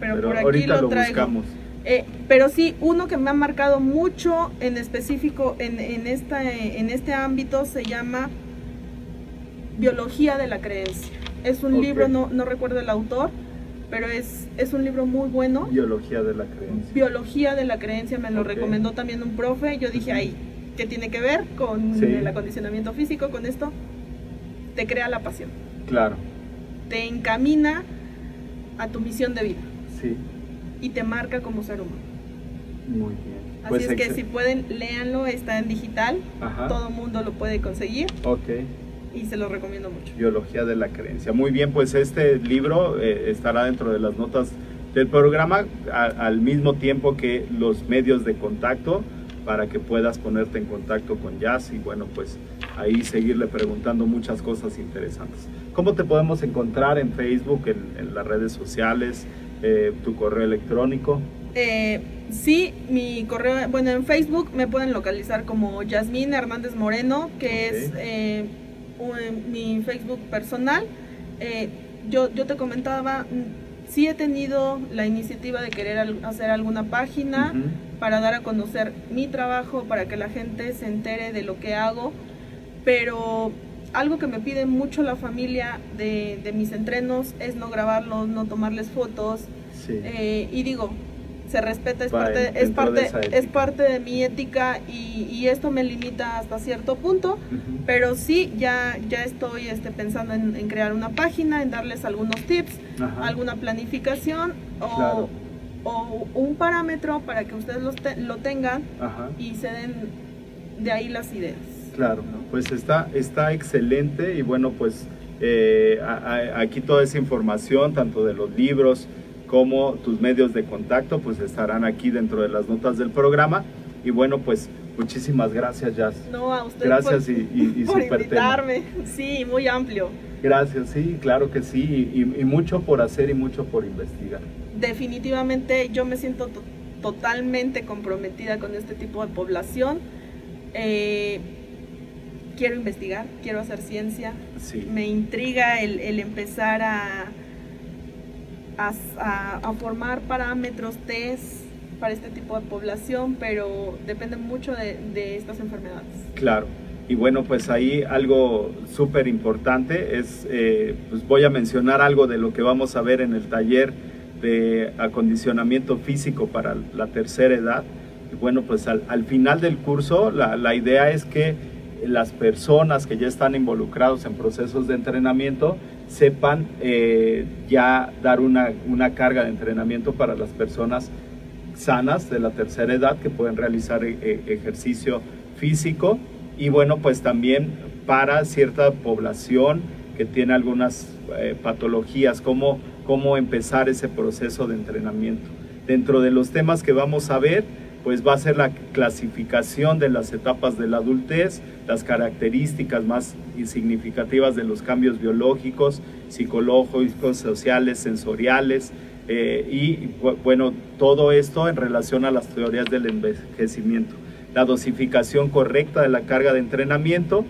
pero, Pero por aquí lo lo traigo. Eh, pero sí, uno que me ha marcado mucho en específico en, en, esta, en este ámbito se llama Biología de la Creencia. Es un libro, no, no recuerdo el autor, pero es, es un libro muy bueno. Biología de la creencia. Biología de la creencia me lo recomendó también un profe. Yo dije, ay, ¿qué tiene que ver con Sí. el acondicionamiento físico, con esto? Te crea la pasión, Claro. te encamina a tu misión de vida Sí. y te marca como ser humano. Muy bien. Así Pues es que si pueden, léanlo, está en digital, Ajá. todo mundo lo puede conseguir Ok. Y se lo recomiendo mucho. Biología de la creencia. Muy bien, pues este libro eh, estará dentro de las notas del programa a- al mismo tiempo que los medios de contacto para que puedas ponerte en contacto con Jazz y bueno, pues ahí seguirle preguntando muchas cosas interesantes. ¿Cómo te podemos encontrar en Facebook, en, en las redes sociales, eh, tu correo electrónico? Eh, sí, mi correo, bueno, en Facebook me pueden localizar como Yasmín Hernández Moreno, que es eh, mi Facebook personal. Eh, yo, yo te comentaba, mm, sí he tenido la iniciativa de querer hacer alguna página para dar a conocer mi trabajo, para que la gente se entere de lo que hago, pero algo que me pide mucho la familia de, de mis entrenos es no grabarlos, no tomarles fotos, Sí. eh, y digo, se respeta, es parte, es parte, es parte de mi ética y, y esto me limita hasta cierto punto, pero sí, ya, ya estoy este, pensando en, en crear una página, en darles algunos tips, Ajá. alguna planificación o, Claro. o un parámetro para que ustedes los te- lo tengan Ajá. y se den de ahí las ideas. Claro, pues está, está excelente y bueno, pues eh, a- a- aquí toda esa información, tanto de los libros como tus medios de contacto, pues estarán aquí dentro de las notas del programa. Y bueno, pues muchísimas gracias, Jazz. No, a ustedes Gracias por, y, y, y por tema. invitarme. Sí, muy amplio. Gracias, sí, claro que sí, y, y mucho por hacer y mucho por investigar. definitivamente yo me siento to- totalmente comprometida con este tipo de población. Eh, quiero investigar, quiero hacer ciencia. Sí, Me intriga el, el empezar a, a, a- a formar parámetros, test para este tipo de población, pero depende mucho de, de estas enfermedades. Claro. Y bueno, pues ahí algo súper importante es, eh, pues voy a mencionar algo de lo que vamos a ver en el taller de acondicionamiento físico para la tercera edad. Y bueno, pues al, al final del curso la, la idea es que las personas que ya están involucrados en procesos de entrenamiento sepan eh, ya dar una, una carga de entrenamiento para las personas sanas de la tercera edad que pueden realizar e- e- ejercicio físico y bueno, pues también para cierta población que tiene algunas eh, patologías, cómo, cómo empezar ese proceso de entrenamiento. Dentro de los temas que vamos a ver, pues va a ser la clasificación de las etapas de la adultez, las características más significativas de los cambios biológicos, psicológicos, sociales, sensoriales, eh, y bu- bueno, todo esto en relación a las teorías del envejecimiento. La dosificación correcta de la carga de entrenamiento,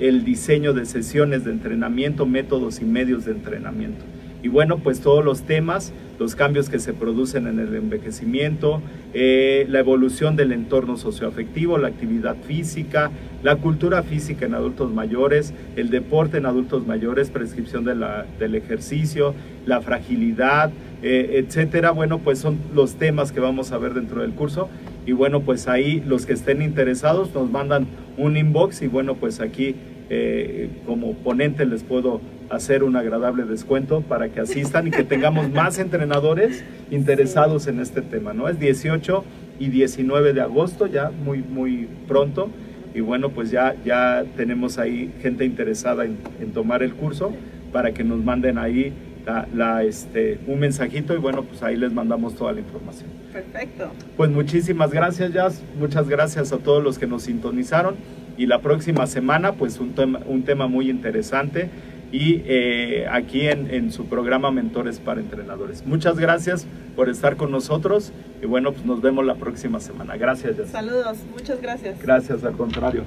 el diseño de sesiones de entrenamiento, métodos y medios de entrenamiento. Y bueno, pues todos los temas, los cambios que se producen en el envejecimiento, eh, la evolución del entorno socioafectivo, la actividad física, la cultura física en adultos mayores, el deporte en adultos mayores, prescripción del ejercicio, la fragilidad, eh, etcétera. Bueno, pues son los temas que vamos a ver dentro del curso. Y bueno, pues ahí los que estén interesados nos mandan un inbox y bueno, pues aquí eh, como ponente les puedo hacer un agradable descuento para que asistan y que tengamos más entrenadores interesados en este tema, ¿no? Es 18 y 19 de agosto, ya muy, muy pronto. Y bueno, pues ya, ya tenemos ahí gente interesada en, en tomar el curso para que nos manden ahí la, la, este, un mensajito y bueno, pues ahí les mandamos toda la información. Perfecto. Pues muchísimas gracias, Jazz. Muchas gracias a todos los que nos sintonizaron. Y la próxima semana, pues un tema, un tema muy interesante. Y eh, aquí en, en su programa Mentores para Entrenadores. Muchas gracias por estar con nosotros. Y bueno, pues nos vemos la próxima semana. Gracias. Saludos, muchas gracias. Gracias, al contrario.